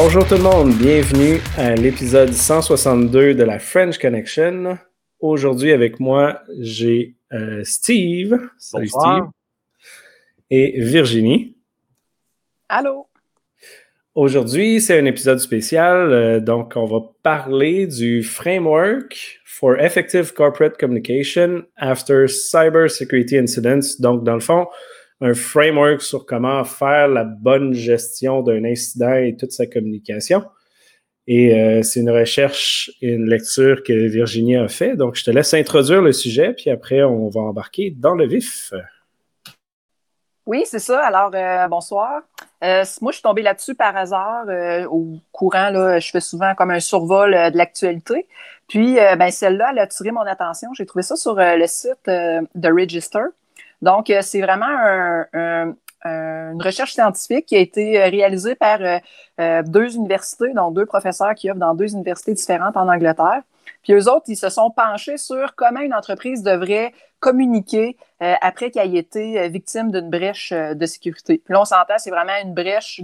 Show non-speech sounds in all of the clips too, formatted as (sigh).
Bonjour tout le monde, bienvenue à l'épisode 162 de la French Connection. Aujourd'hui avec moi, j'ai euh, Steve. Salut Steve. Et Virginie. Allô. Aujourd'hui, c'est un épisode spécial, euh, donc on va parler du framework for effective corporate communication after cyber security incidents. Donc, dans le fond, un framework sur comment faire la bonne gestion d'un incident et toute sa communication. Et euh, c'est une recherche et une lecture que Virginie a fait. Donc, je te laisse introduire le sujet, puis après, on va embarquer dans le vif. Oui, c'est ça. Alors, euh, bonsoir. Euh, moi, je suis tombée là-dessus par hasard. Au courant, là, je fais souvent comme un survol de l'actualité. Puis, ben, celle-là, elle a attiré mon attention. J'ai trouvé ça sur le site de Register. Donc, c'est vraiment une recherche scientifique qui a été réalisée par deux universités, donc deux professeurs qui œuvrent dans deux universités différentes en Angleterre. Puis eux autres, ils se sont penchés sur comment une entreprise devrait communiquer euh, après qu'elle ait été euh, victime d'une brèche euh, de sécurité. Puis là, on s'entend, c'est vraiment une brèche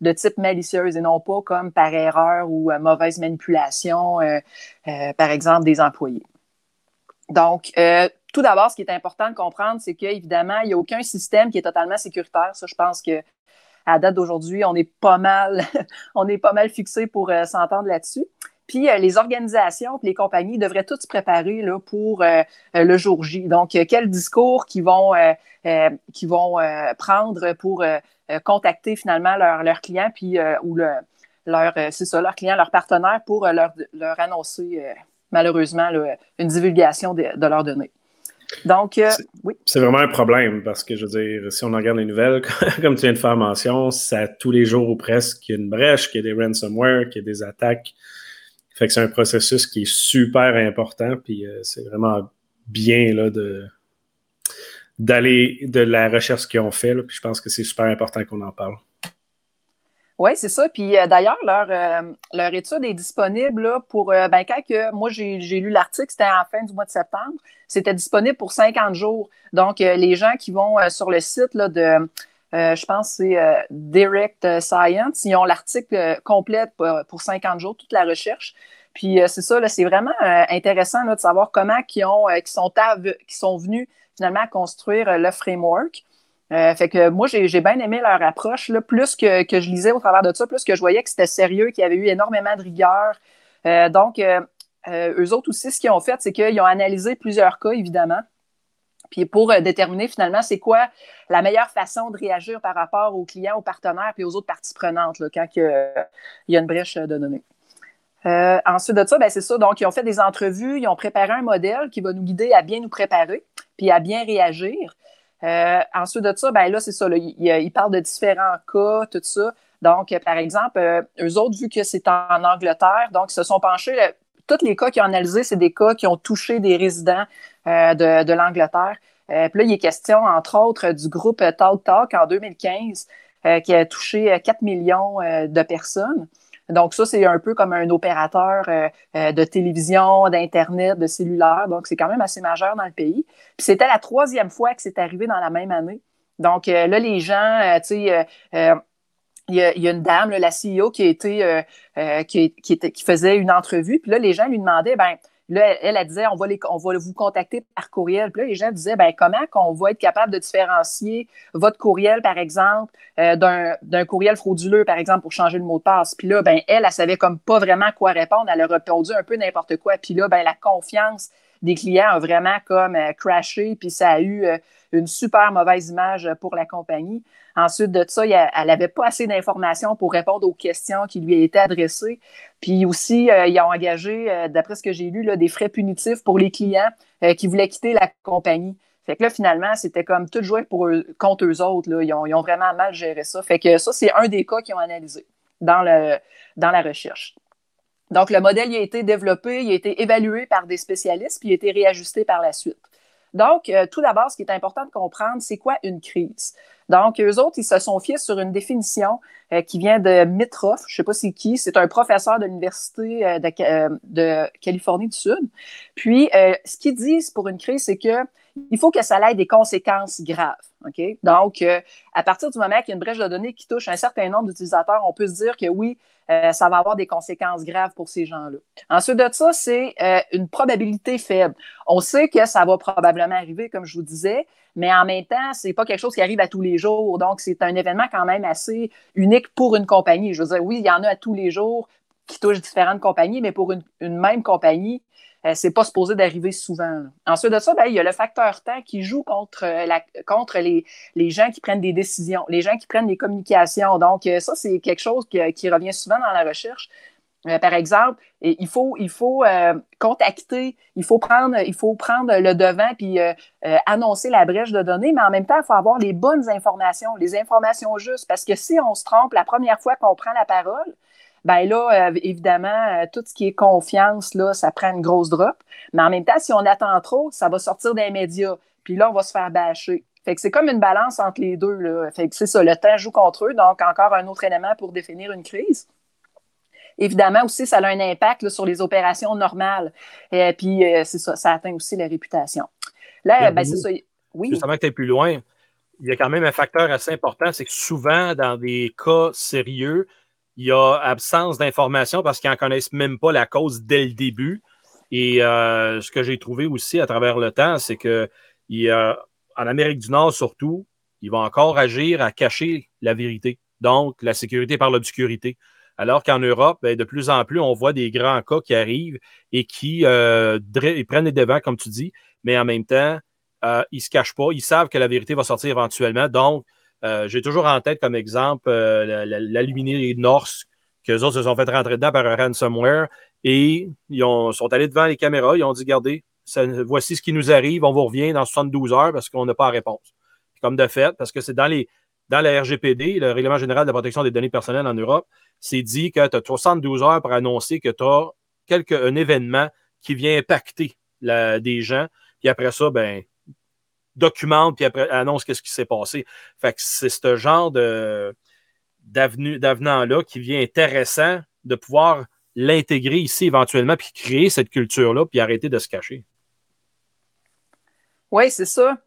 de type malicieuse et non pas comme par erreur ou mauvaise manipulation, par exemple, des employés. Donc, tout d'abord, ce qui est important de comprendre, c'est qu'évidemment, il n'y a aucun système qui est totalement sécuritaire. Ça, je pense que à date d'aujourd'hui, on est pas mal, (laughs) on est pas mal fixé pour s'entendre là-dessus. Puis euh, les organisations, les compagnies devraient toutes se préparer pour euh, euh, le jour J. Donc, quel discours qu'ils vont, qui vont prendre pour contacter finalement leurs leur clients, puis ou le, leur, c'est ça, leurs clients, leurs partenaires pour leur, annoncer malheureusement une divulgation de leurs données. Donc, oui. C'est vraiment un problème parce que, je veux dire, si on regarde les nouvelles, (laughs) comme tu viens de faire mention, ça tous les jours ou presque qu'il y a une brèche, qu'il y a des ransomware, qu'il y a des attaques fait que c'est un processus qui est super important, puis euh, c'est vraiment bien là, de d'aller de la recherche qu'ils ont fait, puis je pense que c'est super important qu'on en parle. Oui, c'est ça. Puis euh, d'ailleurs, leur, euh, leur étude est disponible pour, ben, quand que, moi j'ai lu l'article, c'était en fin du mois de septembre, c'était disponible pour 50 jours. Donc, les gens qui vont sur le site là, de, je pense c'est Direct Science. Ils ont l'article complet pour 50 jours, toute la recherche. Puis c'est ça, c'est vraiment intéressant de savoir comment ils, ont, qui sont, qui sont venus finalement construire le framework. Fait que moi, j'ai bien aimé leur approche, là, plus que, que, je lisais au travers de ça, plus que je voyais que c'était sérieux, qu'il y avait eu énormément de rigueur. donc, eux autres aussi, ce qu'ils ont fait, c'est qu'ils ont analysé plusieurs cas, évidemment. Puis pour déterminer finalement c'est quoi la meilleure façon de réagir par rapport aux clients, aux partenaires puis aux autres parties prenantes quand il y a une brèche de données. Euh, ensuite de ça, ben, c'est ça. Donc, ils ont fait des entrevues, ils ont préparé un modèle qui va nous guider à bien nous préparer, puis à bien réagir. Euh, ensuite de ça, ben là, c'est ça. ils, parlent de différents cas, tout ça. Donc, par exemple, euh, eux autres, vu que c'est en Angleterre, donc, ils se sont penchés. tous les cas qu'ils ont analysés, c'est des cas qui ont touché des résidents de, de l'Angleterre. puis là, il est question, entre autres, du groupe Talk Talk en 2015, qui a touché 4 millions de personnes. Donc, ça, c'est un peu comme un opérateur euh, euh, de télévision, d'Internet, de cellulaire. Donc, c'est quand même assez majeur dans le pays. Puis, c'était la troisième fois que c'est arrivé dans la même année. Donc, euh, là, les gens, tu sais, il y, a, une dame, la CEO, qui, qui, était, qui faisait une entrevue. Puis là, les gens lui demandaient, ben Là, elle, elle, disait, on va, vous contacter par courriel. Puis là, les gens disaient, ben comment qu'on va être capable de différencier votre courriel, par exemple, euh, d'un courriel frauduleux, par exemple, pour changer le mot de passe? Puis là, ben elle, elle savait comme pas vraiment quoi répondre. Elle a répondu un peu n'importe quoi. Puis là, ben la confiance des clients a vraiment comme euh, crashé, puis ça a eu euh, une super mauvaise image pour la compagnie. Ensuite de ça, elle n'avait pas assez d'informations pour répondre aux questions qui lui étaient adressées. Puis aussi, euh, ils ont engagé, d'après ce que j'ai lu, des frais punitifs pour les clients qui voulaient quitter la compagnie. Fait que là, finalement, c'était comme tout joué pour eux, contre eux autres. Là. Ils, ont, ils, ont, vraiment mal géré ça. Fait que ça, c'est un des cas qu'ils ont analysé dans, le, dans la recherche. Donc, le modèle il a été développé, il a été évalué par des spécialistes, puis il a été réajusté par la suite. Donc, euh, tout d'abord, ce qui est important de comprendre, c'est quoi une crise? Donc, eux autres, ils se sont fiés sur une définition euh, qui vient de Mitroff, je ne sais pas c'est qui, c'est un professeur de l'Université euh, de, de, Californie du Sud. Puis, ce qu'ils disent pour une crise, c'est qu'il il faut que ça ait des conséquences graves. Donc, euh, à partir du moment qu'il y a une brèche de données qui touche un certain nombre d'utilisateurs, on peut se dire que oui, euh, ça va avoir des conséquences graves pour ces gens-là. Ensuite de ça, c'est euh, une probabilité faible. On sait que ça va probablement arriver, comme je vous disais, mais en même temps, c'est pas quelque chose qui arrive à tous les jours. Donc, c'est un événement quand même assez unique pour une compagnie. Je veux dire, oui, il y en a à tous les jours qui touchent différentes compagnies, mais pour une, même compagnie, ce c'est pas supposé d'arriver souvent. Ensuite de ça, ben, il y a le facteur temps qui joue contre, la, contre les, les, gens qui prennent des décisions, les gens qui prennent des communications. Donc, euh, ça, c'est quelque chose qui, revient souvent dans la recherche. Euh, par exemple, il faut, il faut euh, contacter, il faut, prendre, il faut prendre le devant puis annoncer la brèche de données, mais en même temps, il faut avoir les bonnes informations, les informations justes, parce que si on se trompe la première fois qu'on prend la parole, ben là, euh, évidemment, euh, tout ce qui est confiance, là, ça prend une grosse drop. Mais en même temps, si on attend trop, ça va sortir des médias. Puis là, on va se faire bâcher. Fait que c'est comme une balance entre les deux. Là. Fait que c'est ça, le temps joue contre eux. Donc, encore un autre élément pour définir une crise. Évidemment, aussi, ça a un impact sur les opérations normales. Et puis, euh, c'est ça, ça atteint aussi la réputation. Là, ben, c'est ça. Oui. Justement, que tu es plus loin, il y a quand même un facteur assez important, c'est que souvent, dans des cas sérieux, il y a absence d'informations parce qu'ils n'en connaissent même pas la cause dès le début. Et euh, ce que j'ai trouvé aussi à travers le temps, c'est que il, en Amérique du Nord surtout, ils vont encore agir à cacher la vérité. Donc, la sécurité par l'obscurité. Alors qu'en Europe, ben, de plus en plus, on voit des grands cas qui arrivent et qui euh, prennent les devants, comme tu dis, mais en même temps, euh, ils ne se cachent pas. Ils savent que la vérité va sortir éventuellement. Donc, euh, j'ai toujours en tête comme exemple euh, la, luminerie Norse, qu'eux autres se sont fait rentrer dedans par un ransomware et ils sont allés devant les caméras, ils ont dit Regardez, voici ce qui nous arrive, on vous revient dans 72 heures parce qu'on n'a pas la réponse. Comme de fait, parce que c'est dans les dans la RGPD, le Règlement général de la protection des données personnelles en Europe, c'est dit que tu as 72 heures pour annoncer que tu as quelque, un événement qui vient impacter des gens. Puis après ça, ben, documente puis après annonce qu'est-ce qui s'est passé. Fait que c'est ce genre de d'avenant-là qui vient intéressant de pouvoir l'intégrer ici éventuellement, puis créer cette culture-là, puis arrêter de se cacher. Oui, c'est ça.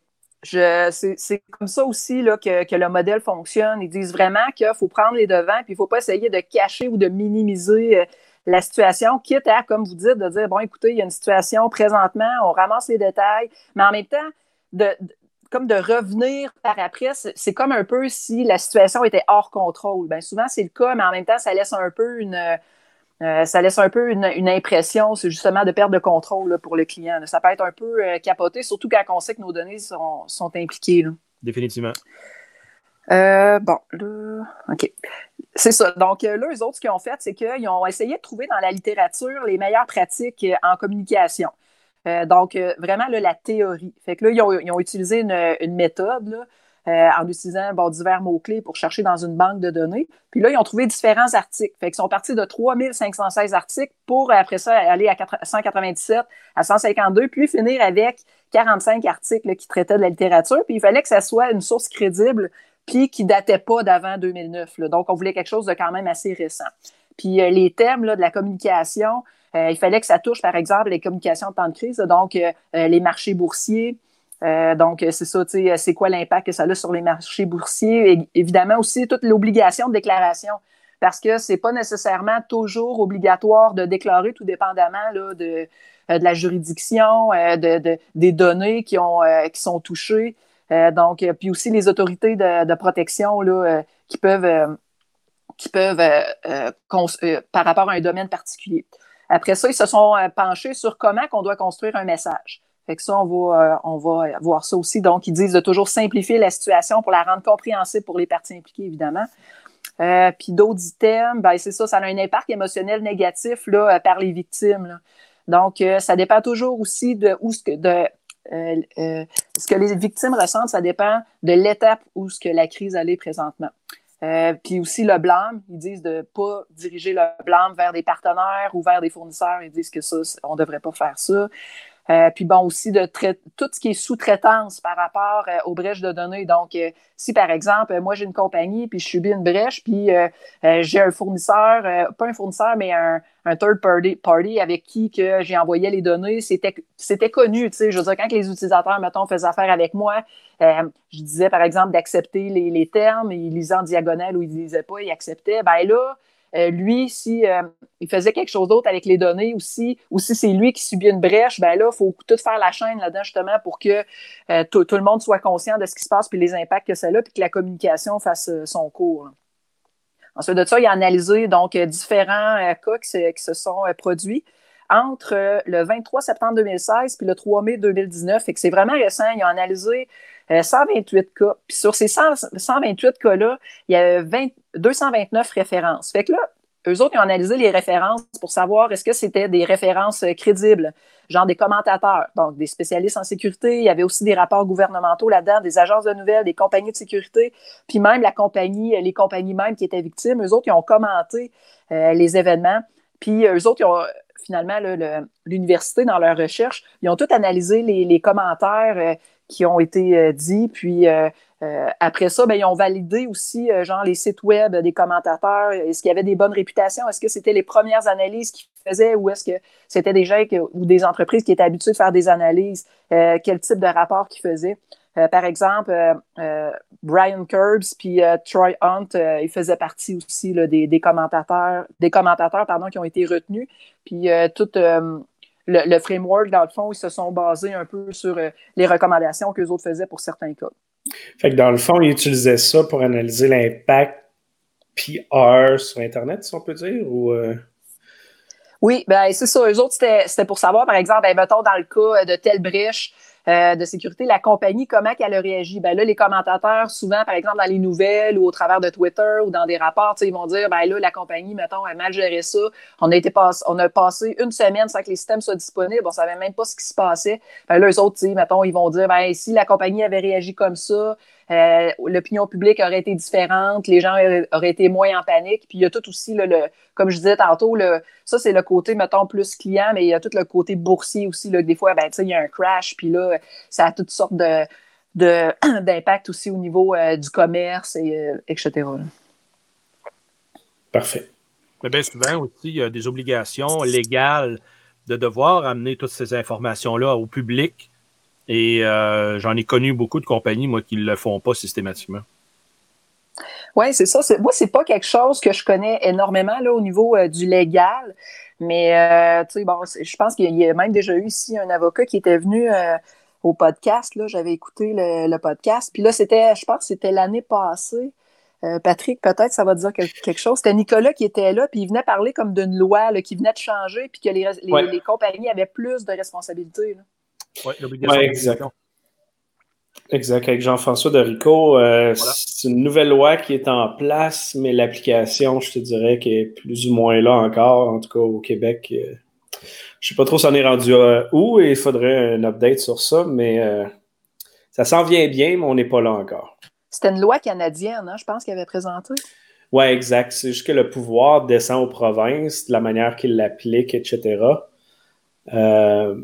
C'est comme ça aussi que, que, le modèle fonctionne. Ils disent vraiment qu'il faut prendre les devants, puis il ne faut pas essayer de cacher ou de minimiser euh, la situation, quitte à, comme vous dites, de dire, bon, écoutez, il y a une situation présentement, on ramasse les détails, mais en même temps, de, comme de revenir par après, c'est comme un peu si la situation était hors contrôle. Bien, souvent, c'est le cas, mais en même temps, ça laisse un peu une, euh, ça laisse un peu une, impression, c'est justement de perte de contrôle pour le client. Ça peut être un peu euh, capoté, surtout quand on sait que nos données sont, sont impliquées. Définitivement. Euh, bon, là, OK. C'est ça. Donc, là, eux autres, ce qu'ils ont fait, c'est qu'ils ont essayé de trouver dans la littérature les meilleures pratiques en communication. Euh, donc, euh, vraiment, la théorie. Fait que là, ils ont, utilisé une, méthode euh, en utilisant divers mots-clés pour chercher dans une banque de données. Puis là, ils ont trouvé différents articles. Fait qu'ils sont partis de 3516 articles pour, après ça, aller à 197, à 152, puis finir avec 45 articles qui traitaient de la littérature. Puis il fallait que ça soit une source crédible puis qui datait pas d'avant 2009. Donc, on voulait quelque chose de quand même assez récent. Puis les thèmes de la communication, il fallait que ça touche, par exemple, les communications en temps de crise, donc euh, euh, les marchés boursiers. donc, c'est ça, tu sais, c'est quoi l'impact que ça a sur les marchés boursiers? Évidemment aussi, toute l'obligation de déclaration parce que ce n'est pas nécessairement toujours obligatoire de déclarer, tout dépendamment là, de, de la juridiction, de, des données qui, ont, qui sont touchées. donc, puis aussi les autorités de, protection là, qui peuvent, qui peuvent par rapport à un domaine particulier. Après ça, ils se sont euh, penchés sur comment on doit construire un message. Fait que ça, on va, euh, on va voir ça aussi. Donc, ils disent de toujours simplifier la situation pour la rendre compréhensible pour les parties impliquées, évidemment. Euh, puis d'autres items, ben, c'est ça, ça a un impact émotionnel négatif là, par les victimes. Donc, ça dépend toujours aussi de où ce que de ce que les victimes ressentent, ça dépend de l'étape où ce que la crise allait présentement. Euh, puis aussi le blâme, ils disent de ne pas diriger le blâme vers des partenaires ou vers des fournisseurs. Ils disent que ça, on ne devrait pas faire ça. Euh, puis bon, aussi de tout ce qui est sous-traitance par rapport euh, aux brèches de données. Donc, euh, si par exemple, moi j'ai une compagnie, puis je subis une brèche, puis j'ai un fournisseur, pas un fournisseur, mais un, third party, party, avec qui que j'ai envoyé les données, c'était connu. Tu sais, je veux dire, quand les utilisateurs, mettons, faisaient affaire avec moi, je disais par exemple d'accepter les, les, termes, ils lisaient en diagonale ou ils ne lisaient pas, ils acceptaient. Ben là, euh, lui, si euh, il faisait quelque chose d'autre avec les données aussi, ou si c'est lui qui subit une brèche, ben là, il faut tout faire la chaîne là-dedans justement pour que euh, tout le monde soit conscient de ce qui se passe puis les impacts que ça a, puis que la communication fasse son cours. Ensuite de ça, il a analysé donc différents cas qui se, sont produits entre le 23 septembre 2016 puis le 3 mai 2019. Et que c'est vraiment récent. Il a analysé 128 cas. Puis sur ces 128 cas-là, il y a 20, 229 références. Fait que là, eux autres, ils ont analysé les références pour savoir est-ce que c'était des références euh, crédibles, genre des commentateurs, donc des spécialistes en sécurité. Il y avait aussi des rapports gouvernementaux là-dedans, des agences de nouvelles, des compagnies de sécurité, puis même la compagnie, les compagnies même qui étaient victimes, eux autres, ils ont commenté euh, les événements. Puis eux autres, ils ont finalement, l'université, dans leur recherche, ils ont tout analysé les, commentaires euh, qui ont été dits, puis euh, après ça, ben, ils ont validé aussi euh, genre les sites web des commentateurs. Est-ce qu'il y avait des bonnes réputations? Est-ce que c'était les premières analyses qu'ils faisaient ou est-ce que c'était des gens ou des entreprises qui étaient habituées de faire des analyses? Euh, quel type de rapport qu'ils faisaient? par exemple, Brian Curbs puis Troy Hunt, ils faisaient partie aussi des, commentateurs, des commentateurs pardon, qui ont été retenus. Puis tout le, framework, dans le fond, ils se sont basés un peu sur les recommandations que les autres faisaient pour certains cas. Fait que dans le fond, ils utilisaient ça pour analyser l'impact PR sur Internet, si on peut dire, ou... Euh? Oui, ben c'est ça. Eux autres, c'était pour savoir, par exemple, ben, mettons dans le cas de telle brèche, euh, de sécurité, la compagnie, comment elle a réagi? Ben là, les commentateurs, souvent, par exemple, dans les nouvelles ou au travers de Twitter ou dans des rapports, ils vont dire, ben là, la compagnie, mettons, a mal géré ça. On a, été on a passé une semaine sans que les systèmes soient disponibles. On savait même pas ce qui se passait. Ben là, eux autres, mettons, ils vont dire, ben si la compagnie avait réagi comme ça, euh, l'opinion publique aurait été différente, les gens auraient été moins en panique. Puis il y a tout aussi, le, comme je disais tantôt, le, ça c'est le côté, mettons, plus client, mais il y a tout le côté boursier aussi. Là, des fois, ben, il y a un crash, puis là, ça a toutes sortes de, (clears throat) d'impact aussi au niveau euh, du commerce, et, euh, etc. Parfait. Mais bien souvent aussi, il y a des obligations légales de devoir amener toutes ces informations-là au public et euh, j'en ai connu beaucoup de compagnies, moi, qui ne le font pas systématiquement. Oui, c'est ça. Moi, c'est pas quelque chose que je connais énormément là, au niveau euh, du légal. Mais euh, tu sais, bon, je pense qu'il y a même déjà eu ici un avocat qui était venu au podcast. Là, j'avais écouté le, podcast. Puis là, c'était, je pense que c'était l'année passée. Patrick, peut-être ça va dire quelque chose. C'était Nicolas qui était là, puis il venait parler comme d'une loi qui venait de changer, puis que les, les compagnies avaient plus de responsabilités. Oui, l'obligation exact. Exact. Avec Jean-François Dorico, euh, c'est une nouvelle loi qui est en place, mais l'application, je te dirais, qui est plus ou moins là encore, en tout cas au Québec. Je euh, je sais pas trop si on est rendu où et il faudrait un update sur ça, mais euh, ça s'en vient bien, mais on n'est pas là encore. C'était une loi canadienne, hein, je pense, qu'il avait présenté. Oui, exact. C'est juste que le pouvoir descend aux provinces, de la manière qu'ils l'appliquent, etc. Euh,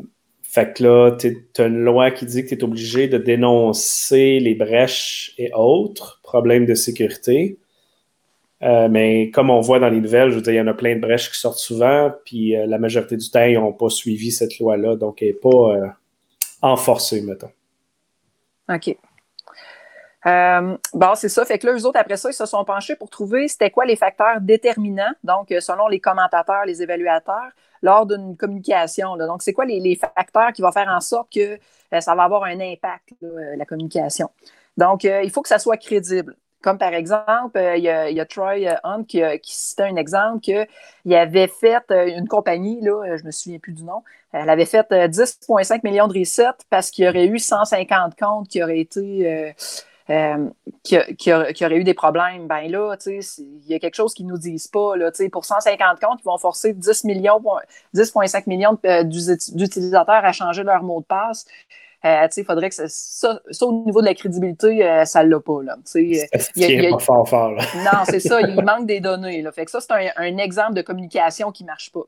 fait que là, tu as une loi qui dit que tu es obligé de dénoncer les brèches et autres problèmes de sécurité. Euh, mais comme on voit dans les nouvelles, je veux dire, il y en a plein de brèches qui sortent souvent, puis euh, la majorité du temps, ils n'ont pas suivi cette loi-là, donc elle n'est pas euh, enforcée, mettons. OK. bon, c'est ça. Fait que là, eux autres, après ça, ils se sont penchés pour trouver c'était quoi les facteurs déterminants, donc selon les commentateurs, les évaluateurs, lors d'une communication. Donc, c'est quoi les, facteurs qui vont faire en sorte que euh, ça va avoir un impact, euh, la communication? Donc, euh, il faut que ça soit crédible. Comme par exemple, il y, a, Troy Hunt qui, citait un exemple qu'il avait fait une compagnie, là, je ne me souviens plus du nom, elle avait fait 10,5 millions de resets parce qu'il y aurait eu 150 comptes qui auraient été euh, qui, aurait eu des problèmes, ben là, il y a quelque chose qu'ils ne nous disent pas. Là, pour 150 comptes, ils vont forcer 10 millions, 10,5 millions euh, d'utilisateurs à changer leur mot de passe. Euh, il faudrait que ça, au niveau de la crédibilité, ça ne l'a pas. Là. Il pas fort, Non, c'est ça, il (laughs) manque des données. Là. Fait que ça, c'est un, exemple de communication qui ne marche pas.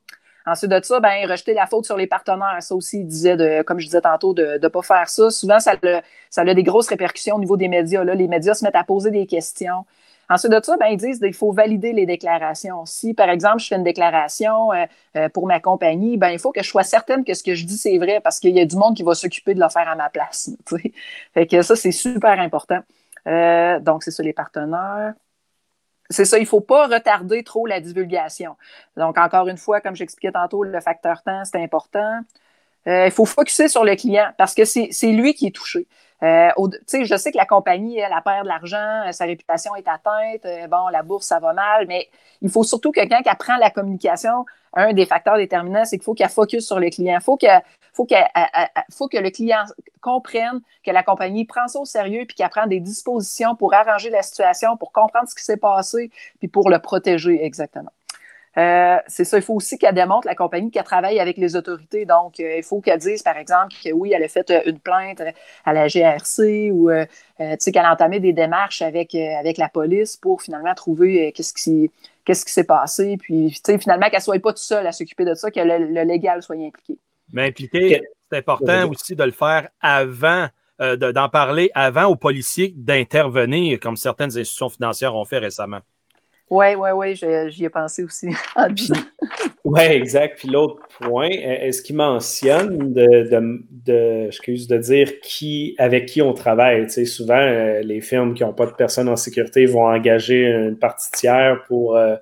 Ensuite de ça, ben, rejeter la faute sur les partenaires. Ça aussi, il disait, de, comme je disais tantôt, de ne pas faire ça. Souvent, ça, ça a des grosses répercussions au niveau des médias. Là. Les médias se mettent à poser des questions. Ensuite de ça, ben, ils disent qu'il faut valider les déclarations. Si, par exemple, je fais une déclaration euh, euh, pour ma compagnie, ben, il faut que je sois certaine que ce que je dis, c'est vrai parce qu'il y a du monde qui va s'occuper de le faire à ma place. (laughs) Fait que ça, c'est super important. Euh, donc, c'est ça, les partenaires. C'est ça, il ne faut pas retarder trop la divulgation. Donc, encore une fois, comme j'expliquais tantôt, le facteur temps, c'est important. il faut focuser sur le client parce que c'est lui qui est touché. Euh, je sais que la compagnie, elle, a perd de l'argent, euh, sa réputation est atteinte, euh, bon, la bourse, ça va mal, mais il faut surtout que quelqu'un qui apprend la communication, un des facteurs déterminants, c'est qu'il faut qu'elle focus sur le client. Il faut, que, faut, faut que le client comprenne que la compagnie prend ça au sérieux puis qu'elle prend des dispositions pour arranger la situation, pour comprendre ce qui s'est passé, puis pour le protéger exactement. Euh, c'est ça, il faut aussi qu'elle démontre, la compagnie, qu'elle travaille avec les autorités. Donc, euh, il faut qu'elle dise, par exemple, que oui, elle a fait euh, une plainte à la GRC ou qu'elle a entamé des démarches avec, avec la police pour finalement trouver qu'est-ce qui qu'est-ce qui s'est passé. Puis, finalement, qu'elle ne soit pas toute seule à s'occuper de ça, que le, légal soit impliqué. Mais impliqué, c'est important aussi de le faire avant d'en parler avant aux policiers d'intervenir, comme certaines institutions financières ont fait récemment. Oui, oui, oui, j'y ai pensé aussi. (laughs) oui, exact. Puis l'autre point, est-ce qu'il mentionne de, de, excuse, de dire qui, avec qui on travaille? Tu sais, souvent, euh, les firmes qui n'ont pas de personnes en sécurité vont engager une partie tiers pour euh,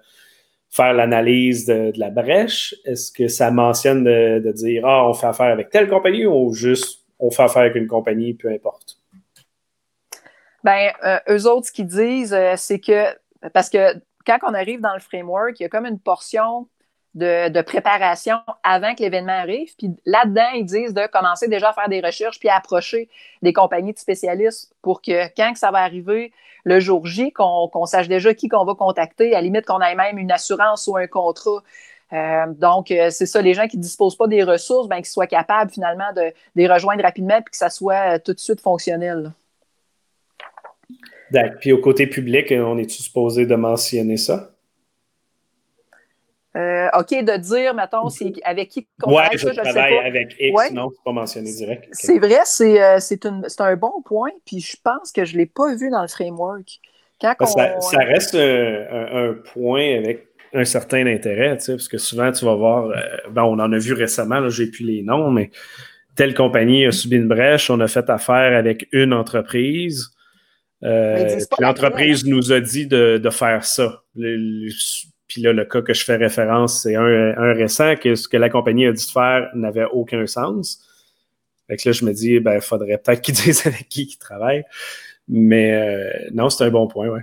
faire l'analyse de, la brèche? Est-ce que ça mentionne de, dire Ah, on fait affaire avec telle compagnie ou juste on fait affaire avec une compagnie, peu importe? Ben, euh, eux autres, ce qu'ils disent, c'est que parce que quand on arrive dans le framework, il y a comme une portion de, préparation avant que l'événement arrive. Puis là-dedans, ils disent de commencer déjà à faire des recherches puis à approcher des compagnies de spécialistes pour que quand ça va arriver le jour J, qu'on sache déjà qui qu'on va contacter, à limite qu'on ait même une assurance ou un contrat. Euh, donc, euh, c'est ça, les gens qui ne disposent pas des ressources, ben, qu'ils soient capables finalement de, les rejoindre rapidement et que ça soit euh, tout de suite fonctionnel. Puis au côté public, on est-tu supposé de mentionner ça? Euh, OK, de dire, mettons, c'est avec qui qu'on ouais, je, je travaille avec X, non, c'est pas mentionné direct. C'est vrai, euh, c'est un bon point, puis je pense que je ne l'ai pas vu dans le framework. ça, reste un, point avec un certain intérêt, tu sais, parce que souvent, tu vas voir, euh, ben, on en a vu récemment, j'ai plus les noms, mais telle compagnie a subi une brèche, on a fait affaire avec une entreprise, l'entreprise nous a dit de, faire ça. Puis là, le cas que je fais référence, c'est un, récent, que ce que la compagnie a de faire n'avait aucun sens. Fait que là, je me dis, ben, faudrait peut-être qu'ils (laughs) disent avec qui ils travaillent. Mais euh, non, c'est un bon point, oui.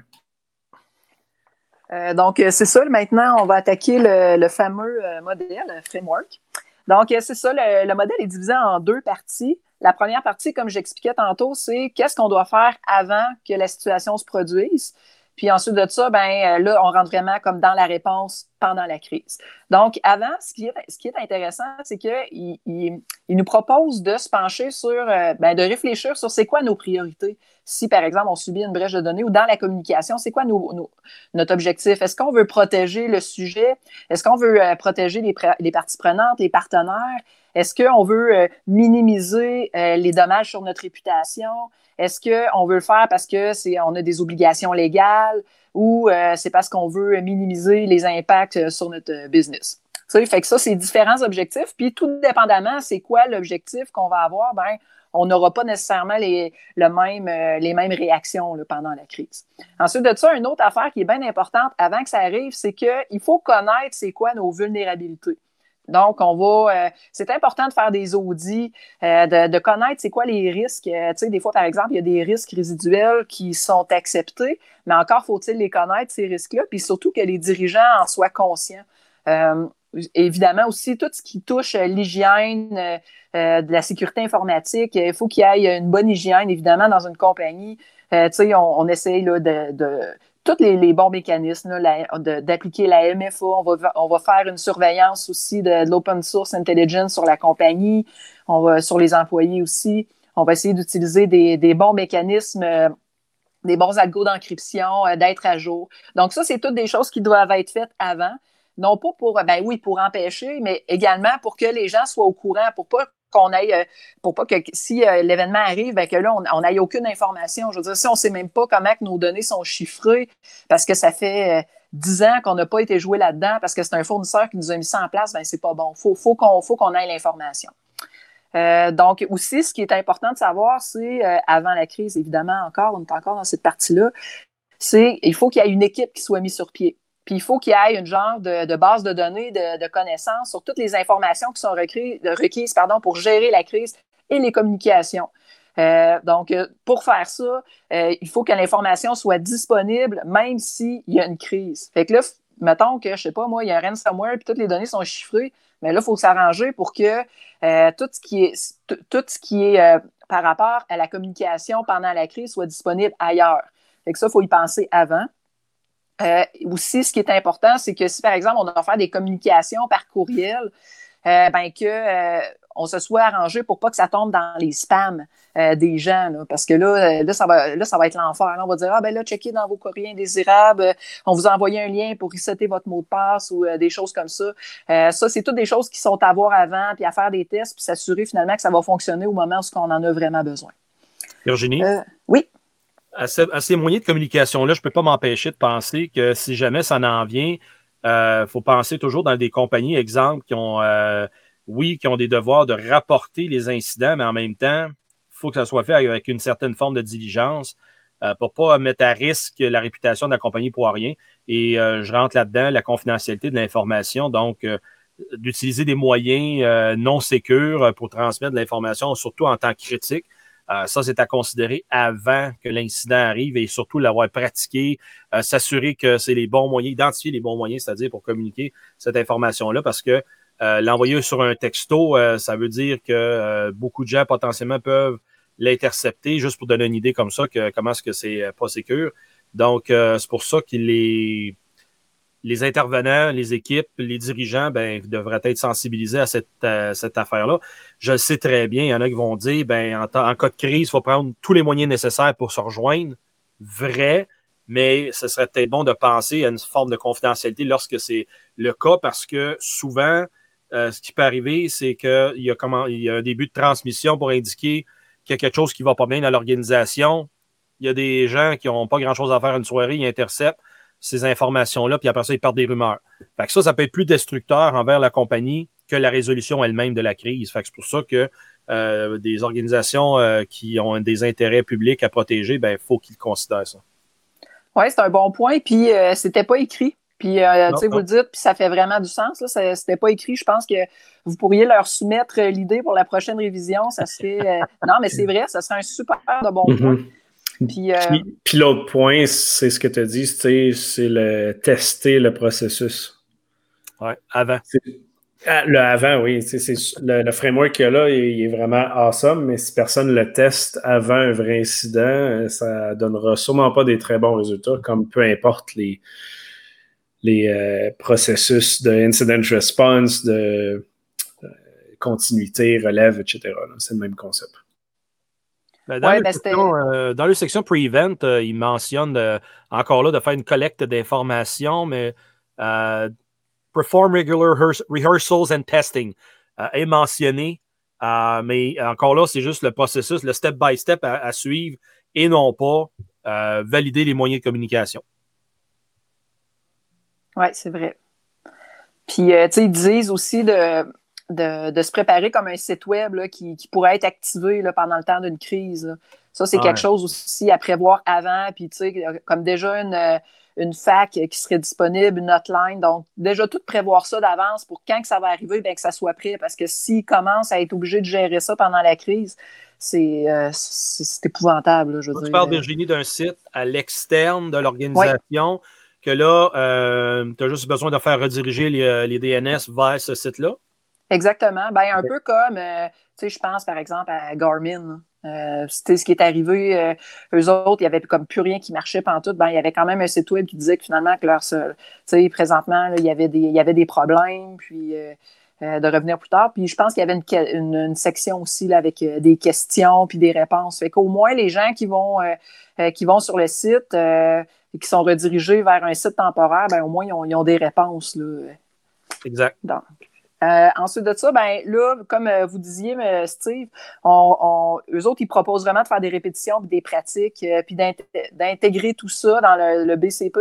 Euh, donc, c'est ça. Maintenant, on va attaquer le, fameux modèle, framework. Donc, c'est ça. le, modèle est divisé en deux parties. La première partie, comme j'expliquais tantôt, c'est qu'est-ce qu'on doit faire avant que la situation se produise. Puis ensuite de ça, ben là, on rentre vraiment comme dans la réponse pendant la crise. Donc, avant, ce qui est, intéressant, c'est qu'il il, nous propose de se pencher sur, euh, ben, de réfléchir sur c'est quoi nos priorités. Si, par exemple, on subit une brèche de données ou dans la communication, c'est quoi notre objectif? Est-ce qu'on veut protéger le sujet? Est-ce qu'on veut euh, protéger les parties prenantes, les partenaires? Est-ce qu'on veut euh, minimiser euh, les dommages sur notre réputation? Est-ce qu'on veut le faire parce qu'on a des obligations légales ou euh, c'est parce qu'on veut minimiser les impacts sur notre business? Tu fait que ça, c'est différents objectifs. Puis tout dépendamment, c'est quoi l'objectif qu'on va avoir, ben, on n'aura pas nécessairement les, le même, les mêmes réactions pendant la crise. Ensuite de ça, une autre affaire qui est bien importante avant que ça arrive, c'est qu'il faut connaître c'est quoi nos vulnérabilités. Donc, on va. Euh, c'est important de faire des audits, euh, de, connaître c'est quoi les risques. Euh, tu sais, des fois, par exemple, il y a des risques résiduels qui sont acceptés, mais encore faut-il les connaître, ces risques-là, puis surtout que les dirigeants en soient conscients. évidemment aussi, tout ce qui touche l'hygiène, de la sécurité informatique, il faut qu'il y ait une bonne hygiène, évidemment, dans une compagnie. sais, on, on essaye là, de, tous les, bons mécanismes d'appliquer la MFA. On va, on va faire une surveillance aussi de, l'open source intelligence sur la compagnie, on va, sur les employés aussi. On va essayer d'utiliser des, bons mécanismes, euh, des bons algos d'encryption, euh, d'être à jour. Donc, ça, c'est toutes des choses qui doivent être faites avant. non pas pour, ben oui, pour empêcher, mais également pour que les gens soient au courant, pour pas qu'on aille, euh, pour pas que si euh, l'événement arrive, ben que là, on n'aille aucune information. Je veux dire, si on ne sait même pas comment que nos données sont chiffrées, parce que ça fait euh, dix ans qu'on n'a pas été joué là-dedans, parce que c'est un fournisseur qui nous a mis ça en place, ben c'est pas bon. Il faut, faut qu'on qu'on ait l'information. donc, aussi, ce qui est important de savoir, c'est avant la crise, évidemment, encore, on est encore dans cette partie-là, c'est il faut qu'il y ait une équipe qui soit mise sur pied. Puis il faut qu'il y ait une genre de, base de données, de, connaissances sur toutes les informations qui sont requises, pour gérer la crise et les communications. Euh, donc, euh, pour faire ça, euh, il faut que l'information soit disponible, même s'il y a une crise. Fait que là, mettons que, je sais pas, moi, il y a un ransomware, puis toutes les données sont chiffrées, mais là, il faut s'arranger pour que tout ce qui est, tout ce qui est par rapport à la communication pendant la crise soit disponible ailleurs. Fait que ça, il faut y penser avant. Euh, aussi, ce qui est important, c'est que si, par exemple, on doit faire des communications par courriel, euh, ben que euh, on se soit arrangé pour pas que ça tombe dans les spams des gens, parce que là, là, ça va, là, ça va être l'enfer. On va dire, ah ben là, checkez dans vos courriers indésirables, on vous a envoyé un lien pour resetter votre mot de passe ou des choses comme ça. ça, c'est toutes des choses qui sont à voir avant, puis à faire des tests, puis s'assurer finalement que ça va fonctionner au moment où on en a vraiment besoin. Virginie? oui? À, ces moyens de communication-là, je ne peux pas m'empêcher de penser que si jamais ça en vient, il euh, faut penser toujours dans des compagnies, exemple, qui ont, euh, oui, qui ont des devoirs de rapporter les incidents, mais en même temps, il faut que ça soit fait avec une certaine forme de diligence euh, pour ne pas mettre à risque la réputation de la compagnie pour rien. Et je rentre là-dedans, la confidentialité de l'information. Donc, d'utiliser des moyens non sécures pour transmettre de l'information, surtout en temps critique. Euh, ça, c'est à considérer avant que l'incident arrive et surtout l'avoir pratiqué, euh, s'assurer que c'est les bons moyens, identifier les bons moyens, c'est-à-dire pour communiquer cette information-là, parce que euh, l'envoyer sur un texto, ça veut dire que beaucoup de gens potentiellement peuvent l'intercepter, juste pour donner une idée comme ça, que comment est-ce que c'est pas sécur. Donc, c'est pour ça qu'il est les intervenants, les équipes, les dirigeants ben, devraient être sensibilisés à cette, affaire-là. Je le sais très bien, il y en a qui vont dire ben, en, cas de crise, il faut prendre tous les moyens nécessaires pour se rejoindre. Vrai, mais ce serait peut-être bon de penser à une forme de confidentialité lorsque c'est le cas parce que souvent, euh, ce qui peut arriver, c'est qu'il y, y a un début de transmission pour indiquer qu'il y a quelque chose qui ne va pas bien dans l'organisation. Il y a des gens qui n'ont pas grand-chose à faire une soirée, ils interceptent ces informations-là, puis après ça, ils perdent des rumeurs. Fait que ça, ça peut être plus destructeur envers la compagnie que la résolution elle-même de la crise. Fait que c'est pour ça que euh, des organisations euh, qui ont des intérêts publics à protéger, ben, il faut qu'ils considèrent ça. Oui, c'est un bon point. Puis, euh, c'était pas écrit. Puis, tu sais, vous le dites, puis ça fait vraiment du sens. Là. C'était pas écrit. Je pense que vous pourriez leur soumettre l'idée pour la prochaine révision. Ça serait. non, mais c'est (laughs) vrai, ça serait un super de bon mm-hmm. point. Euh, puis, l'autre point, c'est ce que tu as dit, c'est le tester le processus. Oui, avant. Ah, le avant, oui. Le, le, framework qu'il y a là, il, est vraiment awesome, mais si personne le teste avant un vrai incident, euh, ça donnera sûrement pas des très bons résultats, comme peu importe les, les euh, processus de incident response, de continuité, relève, etc. C'est le même concept. Ben, dans, ben, euh, dans, le section pre-event, euh, il mentionne euh, encore là de faire une collecte d'informations, mais perform regular rehearsals and testing est mentionné. mais encore là, c'est juste le processus, le step-by-step à, suivre et non pas valider les moyens de communication. Oui, c'est vrai. Puis, tu sais, ils disent aussi de de, se préparer comme un site web qui, pourrait être activé là, pendant le temps d'une crise. Ça, c'est quelque chose aussi à prévoir avant. Puis, tu sais, comme déjà une, une fac qui serait disponible, une hotline. Donc, déjà, tout prévoir ça d'avance pour quand que ça va arriver, bien, que ça soit prêt. Parce que s'ils commencent à être obligés de gérer ça pendant la crise, c'est euh, épouvantable. je tu parles, Virginie, d'un site à l'externe de l'organisation, que là, euh, tu as juste besoin de faire rediriger les, les DNS vers ce site-là? Exactement. Ben, un peu comme, euh, tu sais, je pense par exemple à Garmin. Euh, c'était ce qui est arrivé. Euh, eux autres, il n'y avait comme plus rien qui marchait tout. Ben, il y avait quand même un site web qui disait que finalement, que leur seul, tu sais, présentement, il, y avait des, il y avait des problèmes, puis de revenir plus tard. Puis je pense qu'il y avait une, une, section aussi là, avec des questions puis des réponses. Fait qu'au moins, les gens qui vont, qui vont sur le site et qui sont redirigés vers un site temporaire, ben, au moins, ils ont, ils ont des réponses. Là Exact. Donc, euh, ensuite de ça, ben là, comme euh, vous disiez, euh, Steve, on, eux autres, ils proposent vraiment de faire des répétitions, des pratiques, puis d'intégrer tout ça dans le, BCP,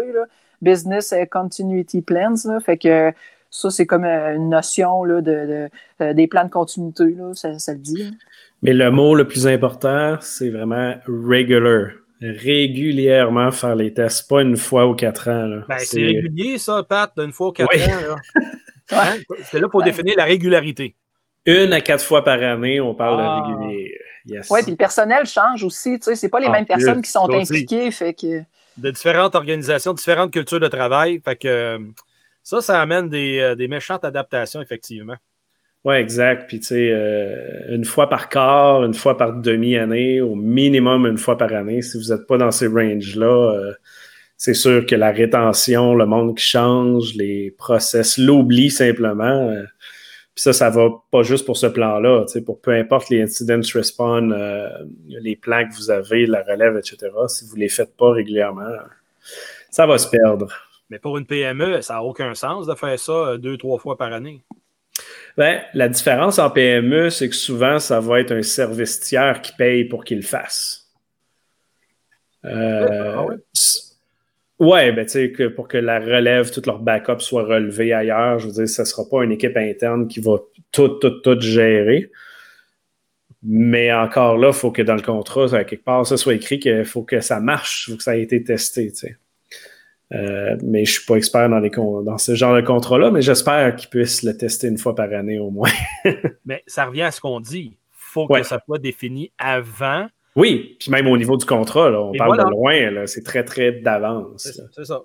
Business Continuity Plans. fait que ça, c'est comme une notion là, de, des plans de continuité, ça, le dit. Mais le mot le plus important, c'est vraiment regular régulièrement faire les tests, pas une fois ou quatre ans. Ben, c'est régulier, ça, Pat, d'une fois ou quatre ans. (laughs) Hein? C'est là pour définir la régularité. Une à quatre fois par année, on parle de ah. régulier. Oui, puis le personnel change aussi. Tu sais, c'est pas les mêmes personnes qui sont impliquées. Fait que... De différentes organisations, différentes cultures de travail. Fait que ça, ça amène des, euh, des méchantes adaptations, effectivement. Oui, exact. Puis, tu sais, euh, une fois par quart, une fois par demi-année, au minimum une fois par année. Si vous n'êtes pas dans ces ranges-là, euh, c'est sûr que la rétention, le monde qui change, les process l'oublient simplement. Euh, puis ça, ça va pas juste pour ce plan-là, pour peu importe les incidents euh, les plans que vous avez, la relève, etc. Si vous les faites pas régulièrement, ça va se perdre. Mais pour une PME, ça n'a aucun sens de faire ça euh, deux, trois fois par année. Ben, la différence en PME, c'est que souvent, ça va être un service tiers qui paye pour qu'il le fasse. ah Ouais, ben, tu sais, que pour que la relève, tout leur backup soit relevé ailleurs, je veux dire, ce ne sera pas une équipe interne qui va tout, tout, tout gérer. Mais encore là, il faut que dans le contrat, quelque part, ça soit écrit qu'il faut que ça marche, il faut que ça ait été testé, tu sais. Euh, mais je ne suis pas expert dans, les dans ce genre de contrat-là, mais j'espère qu'ils puissent le tester une fois par année au moins. (laughs) mais ça revient à ce qu'on dit. Il faut que ça soit défini avant oui, puis même au niveau du contrat, on parle de loin, c'est très, très d'avance. C'est ça.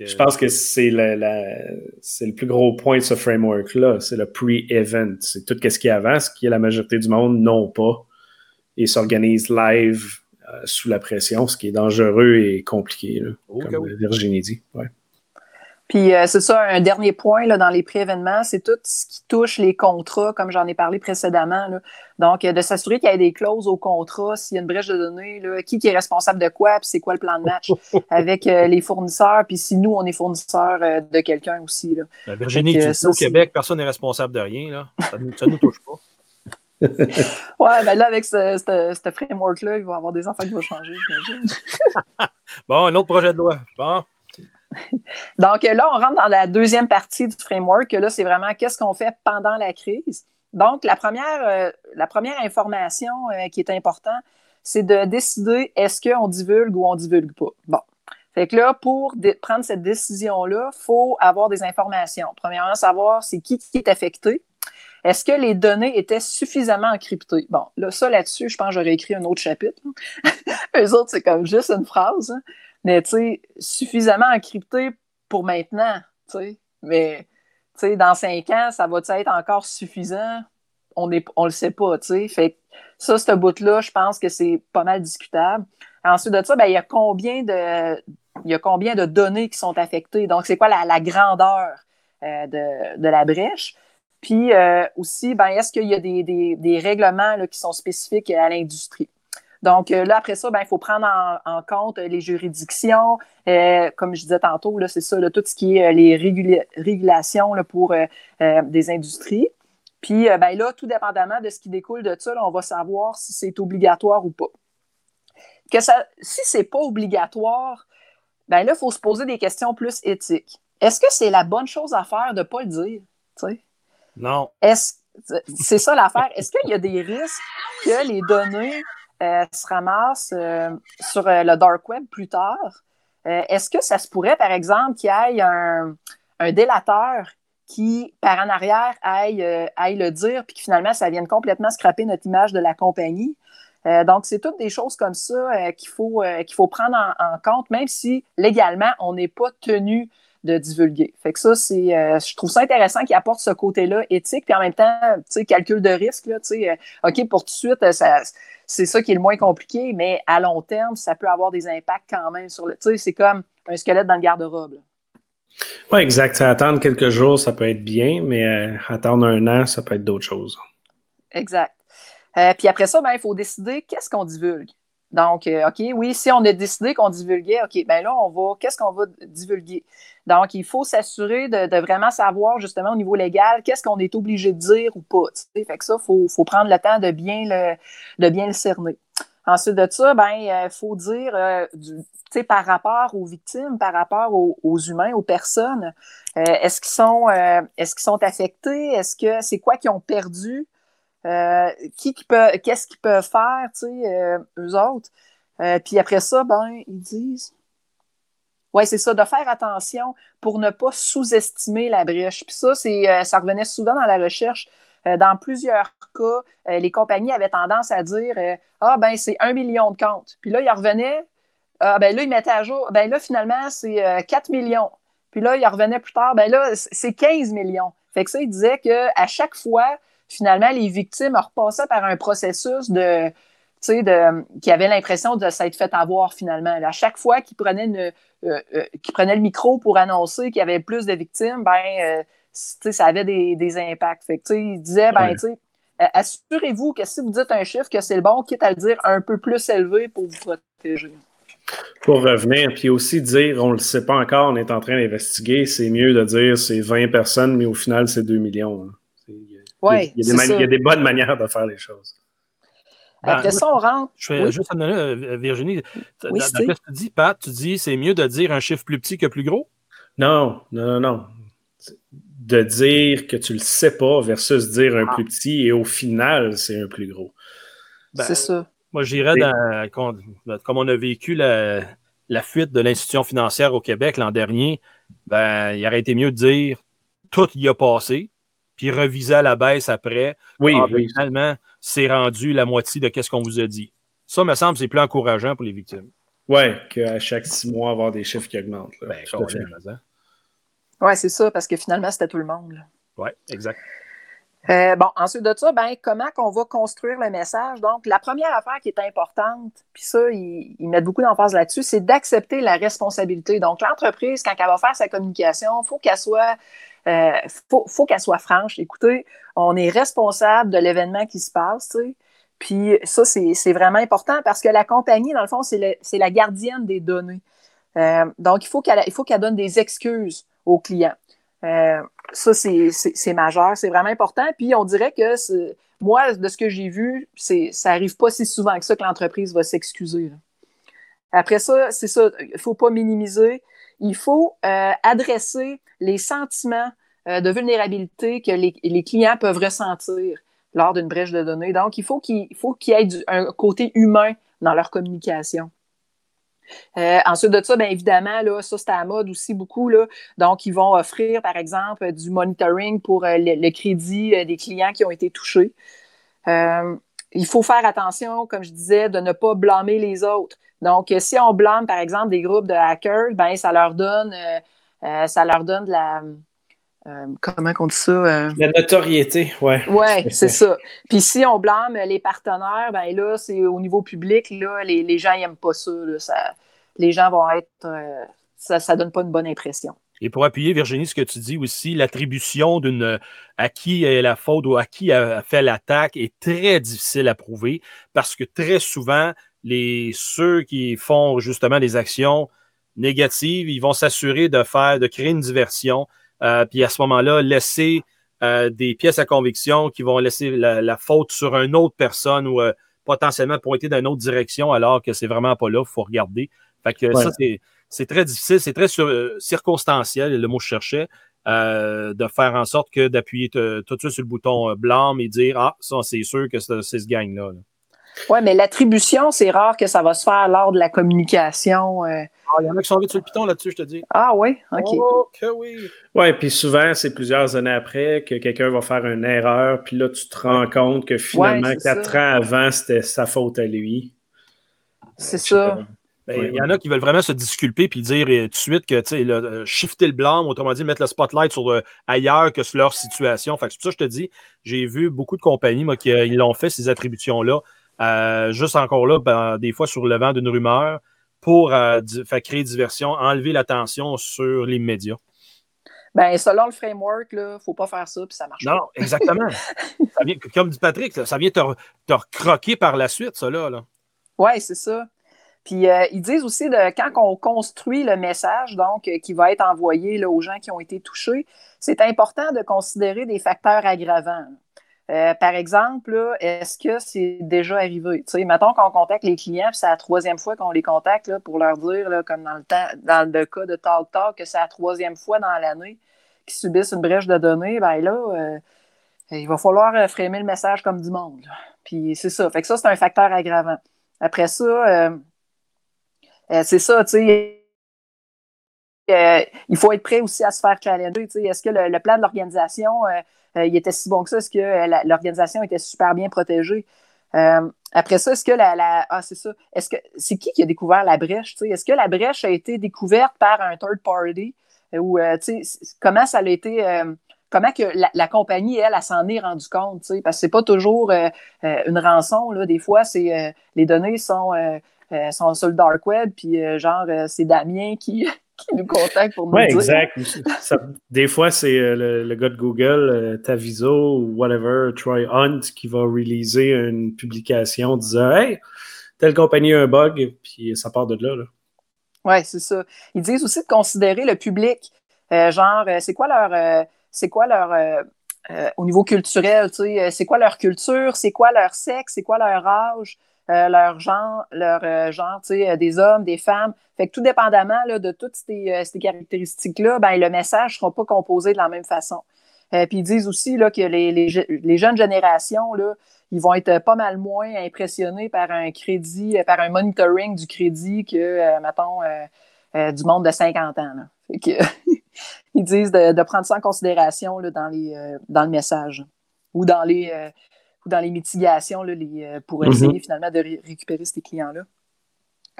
Je pense que c'est le, le plus gros point de ce framework-là, c'est le pre-event. C'est tout ce qui avance, ce qui est la majorité du monde non pas, et s'organise live euh, sous la pression, ce qui est dangereux et compliqué, comme Virginie dit. Ouais. Puis euh, c'est ça, un dernier point là, dans les pré-événements, c'est tout ce qui touche les contrats, comme j'en ai parlé précédemment. Là. Donc, euh, de s'assurer qu'il y ait des clauses au contrat, s'il y a une brèche de données, là, qui, qui est responsable de quoi, puis c'est quoi le plan de match (laughs) avec euh, les fournisseurs, puis si nous, on est fournisseur de quelqu'un aussi. Là. Virginie, tu au Québec, personne n'est responsable de rien. Là. Ça ne nous touche pas. (laughs) (laughs) ouais, ben là, avec ce, ce, framework-là, il va y avoir des enfants qui vont changer, bon, un autre projet de loi. Bon. (laughs) Donc là, on rentre dans la deuxième partie du framework. Là, c'est vraiment qu'est-ce qu'on fait pendant la crise. Donc, la première, euh, la première information euh, qui est importante, c'est de décider est-ce qu'on divulgue ou on divulgue pas. Bon. Fait que là, pour prendre cette décision-là, il faut avoir des informations. Premièrement, savoir c'est qui qui est affecté. Est-ce que les données étaient suffisamment encryptées? Bon, là, ça là-dessus, je pense que j'aurais écrit un autre chapitre. (laughs) Eux autres, c'est comme juste une phrase. Hein mais suffisamment encrypté pour maintenant, tu sais. Mais, tu sais, dans cinq ans, ça va être encore suffisant? On ne on le sait pas, tu sais. Fait ça, ce bout-là, je pense que c'est pas mal discutable. Ensuite de ça, ben, il y a combien de il y a combien de données qui sont affectées? Donc, c'est quoi la, grandeur euh, de, la brèche? Puis euh, aussi, ben, est-ce qu'il y a des, des, règlements là, qui sont spécifiques à l'industrie? Donc euh, là, après ça, ben, il faut prendre en, compte les juridictions. Euh, comme je disais tantôt, c'est ça, tout ce qui est euh, les régulations pour des industries. Puis ben, là, tout dépendamment de ce qui découle de ça, on va savoir si c'est obligatoire ou pas. Que ça, si c'est pas obligatoire, ben là, il faut se poser des questions plus éthiques. Est-ce que c'est la bonne chose à faire de ne pas le dire? Non. c'est ça l'affaire. Est-ce qu'il y a des risques que les données euh, se ramasse euh, sur euh, le dark web plus tard, est-ce que ça se pourrait, par exemple, qu'il y ait un, délateur qui, par en arrière, aille, aille le dire, puis que finalement, ça vienne complètement scraper notre image de la compagnie? donc, c'est toutes des choses comme ça qu'il faut, qu'il faut prendre en, compte, même si légalement, on n'est pas tenu de divulguer. Fait que ça, c'est, je trouve ça intéressant qu'il apporte ce côté-là éthique, puis en même temps, tu sais, calcul de risque, là, tu sais, OK, pour tout de suite, ça, c'est ça qui est le moins compliqué, mais à long terme, ça peut avoir des impacts quand même sur le. Tu sais, c'est comme un squelette dans le garde-robe. Oui, exact. Attendre quelques jours, ça peut être bien, mais euh, attendre un an, ça peut être d'autres choses. Exact. Euh, puis après ça, ben, il faut décider qu'est-ce qu'on divulgue. Donc, euh, OK, oui, si on a décidé qu'on divulguait, OK, ben là, on va, qu'est-ce qu'on va divulguer? Donc, il faut s'assurer de, vraiment savoir, justement, au niveau légal, qu'est-ce qu'on est obligé de dire ou pas. Fait que ça, il faut, prendre le temps de bien le, de bien le cerner. Ensuite de ça, ben, il euh, faut dire, euh, par rapport aux victimes, par rapport aux, humains, aux personnes, est-ce qu'ils sont, est-ce qu'ils sont affectés? Est-ce que c'est quoi qu'ils ont perdu? Euh, qui, peut, qu'est-ce qu'ils peuvent faire, tu sais, euh, eux autres? Euh, puis après ça, ben, ils disent. Oui, c'est ça, de faire attention pour ne pas sous-estimer la brèche. Puis ça, c'est, ça revenait souvent dans la recherche. dans plusieurs cas, les compagnies avaient tendance à dire Ah, ben, c'est un million de comptes. Puis là, ils revenaient. Ah, ben là, ils mettaient à jour. Ben là, finalement, c'est 4 millions. Puis là, ils revenaient plus tard. Ben là, c'est 15 millions. Fait que ça, ils disaient qu'à chaque fois, finalement, les victimes repassaient par un processus de, de, qui avait l'impression de s'être fait avoir finalement. À chaque fois qu'ils prenaient, euh, euh, le micro pour annoncer qu'il y avait plus de victimes, ben, euh, ça avait des, impacts. Fait que, ils disaient, ben, assurez-vous que si vous dites un chiffre, que c'est le bon, quitte à le dire un peu plus élevé pour vous protéger. Pour revenir, puis aussi dire, on ne le sait pas encore, on est en train d'investiguer, c'est mieux de dire c'est 20 personnes, mais au final, c'est 2 millions. Hein il, y a, des bonnes manières de faire les choses. Après ben, ça, on rentre. Je vais juste amener euh, Virginie. Oui, ce que tu dis, Pat, tu dis c'est mieux de dire un chiffre plus petit que plus gros? Non, non, non, non. De dire que tu le sais pas versus dire un ah. plus petit et au final, c'est un plus gros. Ben, c'est ça. Moi, je dirais, comme on a vécu la, la fuite de l'institution financière au Québec l'an dernier, ben, il aurait été mieux de dire tout y a passé, puis reviser à la baisse après. Oui, ah, Finalement, c'est rendu la moitié de ce qu'on vous a dit. Ça, me semble, c'est plus encourageant pour les victimes. Oui, qu'à chaque six mois, avoir des chiffres qui augmentent. Ben, oui, c'est ça, parce que finalement, c'était tout le monde. Oui, exact. Euh, bon, ensuite de ça, ben, comment qu'on va construire le message? Donc, la première affaire qui est importante, puis ça, ils, ils mettent beaucoup d'emphase là-dessus, c'est d'accepter la responsabilité. Donc, l'entreprise, quand elle va faire sa communication, il faut qu'elle soit euh, faut, qu'elle soit franche. Écoutez, on est responsable de l'événement qui se passe, Puis ça, c'est vraiment important parce que la compagnie, dans le fond, c'est la gardienne des données. Euh, donc, il faut qu'elle donne des excuses aux clients. Euh, ça, c'est majeur, c'est vraiment important. Puis on dirait que moi, de ce que j'ai vu, ça n'arrive pas si souvent que ça que l'entreprise va s'excuser. Après ça, c'est ça, il ne faut pas minimiser il faut euh, adresser les sentiments euh, de vulnérabilité que les, clients peuvent ressentir lors d'une brèche de données. Donc, il faut qu'il y ait un côté humain dans leur communication. Euh, ensuite de ça, bien évidemment, ça c'est à la mode aussi beaucoup. Donc, ils vont offrir, par exemple, du monitoring pour le, crédit des clients qui ont été touchés. il faut faire attention, comme je disais, de ne pas blâmer les autres. Donc, si on blâme, par exemple, des groupes de hackers, ben ça leur donne, euh, euh, ça leur donne de la. Euh, comment on dit ça? La notoriété, ouais. Oui, c'est ça. Puis si on blâme les partenaires, ben là, c'est au niveau public, là, les, les gens n'aiment pas ça, ça, Les gens vont être. ça ne donne pas une bonne impression. Et pour appuyer, Virginie, ce que tu dis aussi, l'attribution d'une à qui est la faute ou à qui a fait l'attaque est très difficile à prouver parce que très souvent, les, ceux qui font justement des actions négatives, ils vont s'assurer de faire, de créer une diversion, euh, puis à ce moment-là, laisser euh, des pièces à conviction qui vont laisser la, faute sur une autre personne ou euh, potentiellement pointer dans une autre direction alors que c'est vraiment pas là, il faut regarder. Fait que ça, c'est très difficile, c'est très circonstanciel, le mot que je cherchais, de faire en sorte que d'appuyer tout de suite sur le bouton blâme et dire Ah, ça, c'est sûr que c'est ce gang-là. là oui, mais l'attribution, c'est rare que ça va se faire lors de la communication. Euh. Ah, il y en a qui sont vite sur le piton là-dessus, je te dis. Ah oui, OK. Oh, que oui. Oui, puis souvent, c'est plusieurs années après que quelqu'un va faire une erreur, puis là, tu te rends compte que finalement, quatre ans avant, c'était sa faute à lui. C'est ça. Ben, il y en a qui veulent vraiment se disculper puis dire euh, tout de suite que, tu sais, euh, shifter le blâme, autrement dit, mettre le spotlight sur ailleurs que sur leur situation. Fait que c'est pour ça que je te dis, j'ai vu beaucoup de compagnies, moi, qui l'ont fait, ces attributions-là. Euh, juste encore là, ben, des fois sur le vent d'une rumeur, pour euh, faire créer diversion, enlever l'attention sur les médias. Ben, selon le framework, il ne faut pas faire ça, puis ça marche non, exactement. (laughs) comme dit Patrick, ça vient te, te recroquer par la suite, ça là. Oui, c'est ça. Puis euh, ils disent aussi de quand on construit le message, donc euh, qui va être envoyé là, aux gens qui ont été touchés, c'est important de considérer des facteurs aggravants. Euh, par exemple, est-ce que c'est déjà arrivé? Tu sais, mettons qu'on contacte les clients, c'est la troisième fois qu'on les contacte là, pour leur dire, là, comme dans le temps, dans le cas de Talk Talk, que c'est la troisième fois dans l'année qu'ils subissent une brèche de données, ben là, il va falloir framer le message comme du monde. Puis c'est ça. Fait que ça, c'est un facteur aggravant. Après ça, euh, c'est ça, tu sais. Euh, il faut être prêt aussi à se faire challenger. Est-ce que le, plan de l'organisation euh, il était si bon que ça? Est-ce que l'organisation était super bien protégée? après ça, est-ce que la, ah c'est ça. Est-ce que c'est qui qui a découvert la brèche? Est-ce que la brèche a été découverte par un third party? Ou comment ça a été comment que la, compagnie elle, elle, s'en est rendue compte? Parce que c'est pas toujours une rançon là. Des fois, c'est les données sont euh, sont sur le dark web, puis euh, genre, euh, c'est Damien qui, nous contacte pour nous ouais, exact. des fois, c'est le, gars de Google, Taviso ou whatever, Troy Hunt, qui va releaser une publication disant Hey, telle compagnie a un bug, puis ça part de là. là. Oui, c'est ça. Ils disent aussi de considérer le public. genre, c'est quoi leur. c'est quoi leur. au niveau culturel, tu sais, c'est quoi leur culture, c'est quoi leur sexe, c'est quoi leur âge, euh, leur genre, leur euh, genre, tu sais, euh, des hommes, des femmes. Fait que tout dépendamment là, de toutes ces, caractéristiques-là, ben, le message ne sera pas composé de la même façon. puis ils disent aussi là, que les, les, les, jeunes générations, là, ils vont être pas mal moins impressionnés par un crédit, par un monitoring du crédit que, mettons, du monde de 50 ans. (laughs) Ils disent de, de, prendre ça en considération là, dans, les, dans le message ou dans les dans les mitigations là, les, euh, pour mhm. essayer finalement de récupérer ces clients-là.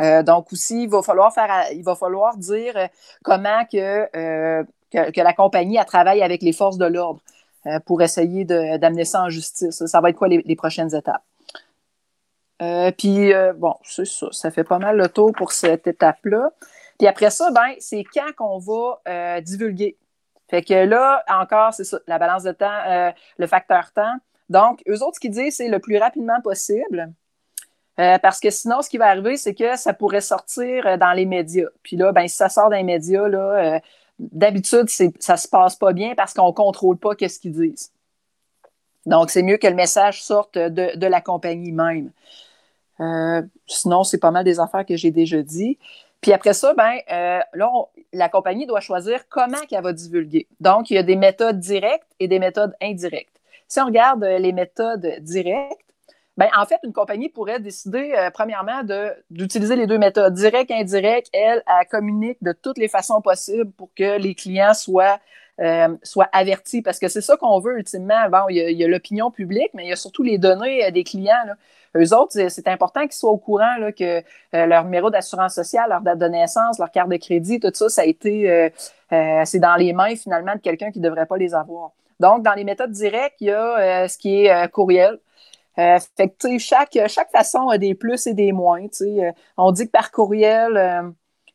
Euh, donc aussi, il va falloir faire, il va falloir dire euh, comment que, que, la compagnie a travaillé avec les forces de l'ordre pour essayer d'amener ça en justice. Ça va être quoi les, prochaines étapes? puis bon, c'est ça, ça fait pas mal le tour pour cette étape-là. Puis après ça, ben, c'est quand qu'on va divulguer. Fait que là, encore, c'est ça, la balance de temps, le facteur temps. Donc, eux autres, ce qu'ils disent, c'est le plus rapidement possible. Euh, parce que sinon, ce qui va arriver, c'est que ça pourrait sortir euh, dans les médias. Puis là, ben, si ça sort dans les médias, euh, d'habitude, ça se passe pas bien parce qu'on contrôle pas ce qu'ils disent. Donc, c'est mieux que le message sorte de, la compagnie même. sinon, c'est pas mal des affaires que j'ai déjà dit. Puis après ça, ben, là, la compagnie doit choisir comment qu'elle va divulguer. Donc, il y a des méthodes directes et des méthodes indirectes. Si on regarde euh, les méthodes directes, ben, en fait, une compagnie pourrait décider, euh, premièrement, d'utiliser les deux méthodes, direct, indirect. Elle, elle communique de toutes les façons possibles pour que les clients soient, euh, soient avertis. Parce que c'est ça qu'on veut ultimement. Bon, il y a l'opinion publique, mais il y a surtout les données des clients. Là. Eux autres, c'est important qu'ils soient au courant que leur numéro d'assurance sociale, leur date de naissance, leur carte de crédit, tout ça, ça a été, c'est dans les mains finalement de quelqu'un qui ne devrait pas les avoir. Donc, dans les méthodes directes, il y a euh, ce qui est euh, courriel. Euh, fait que, chaque, chaque façon a des plus et des moins. on dit que par courriel,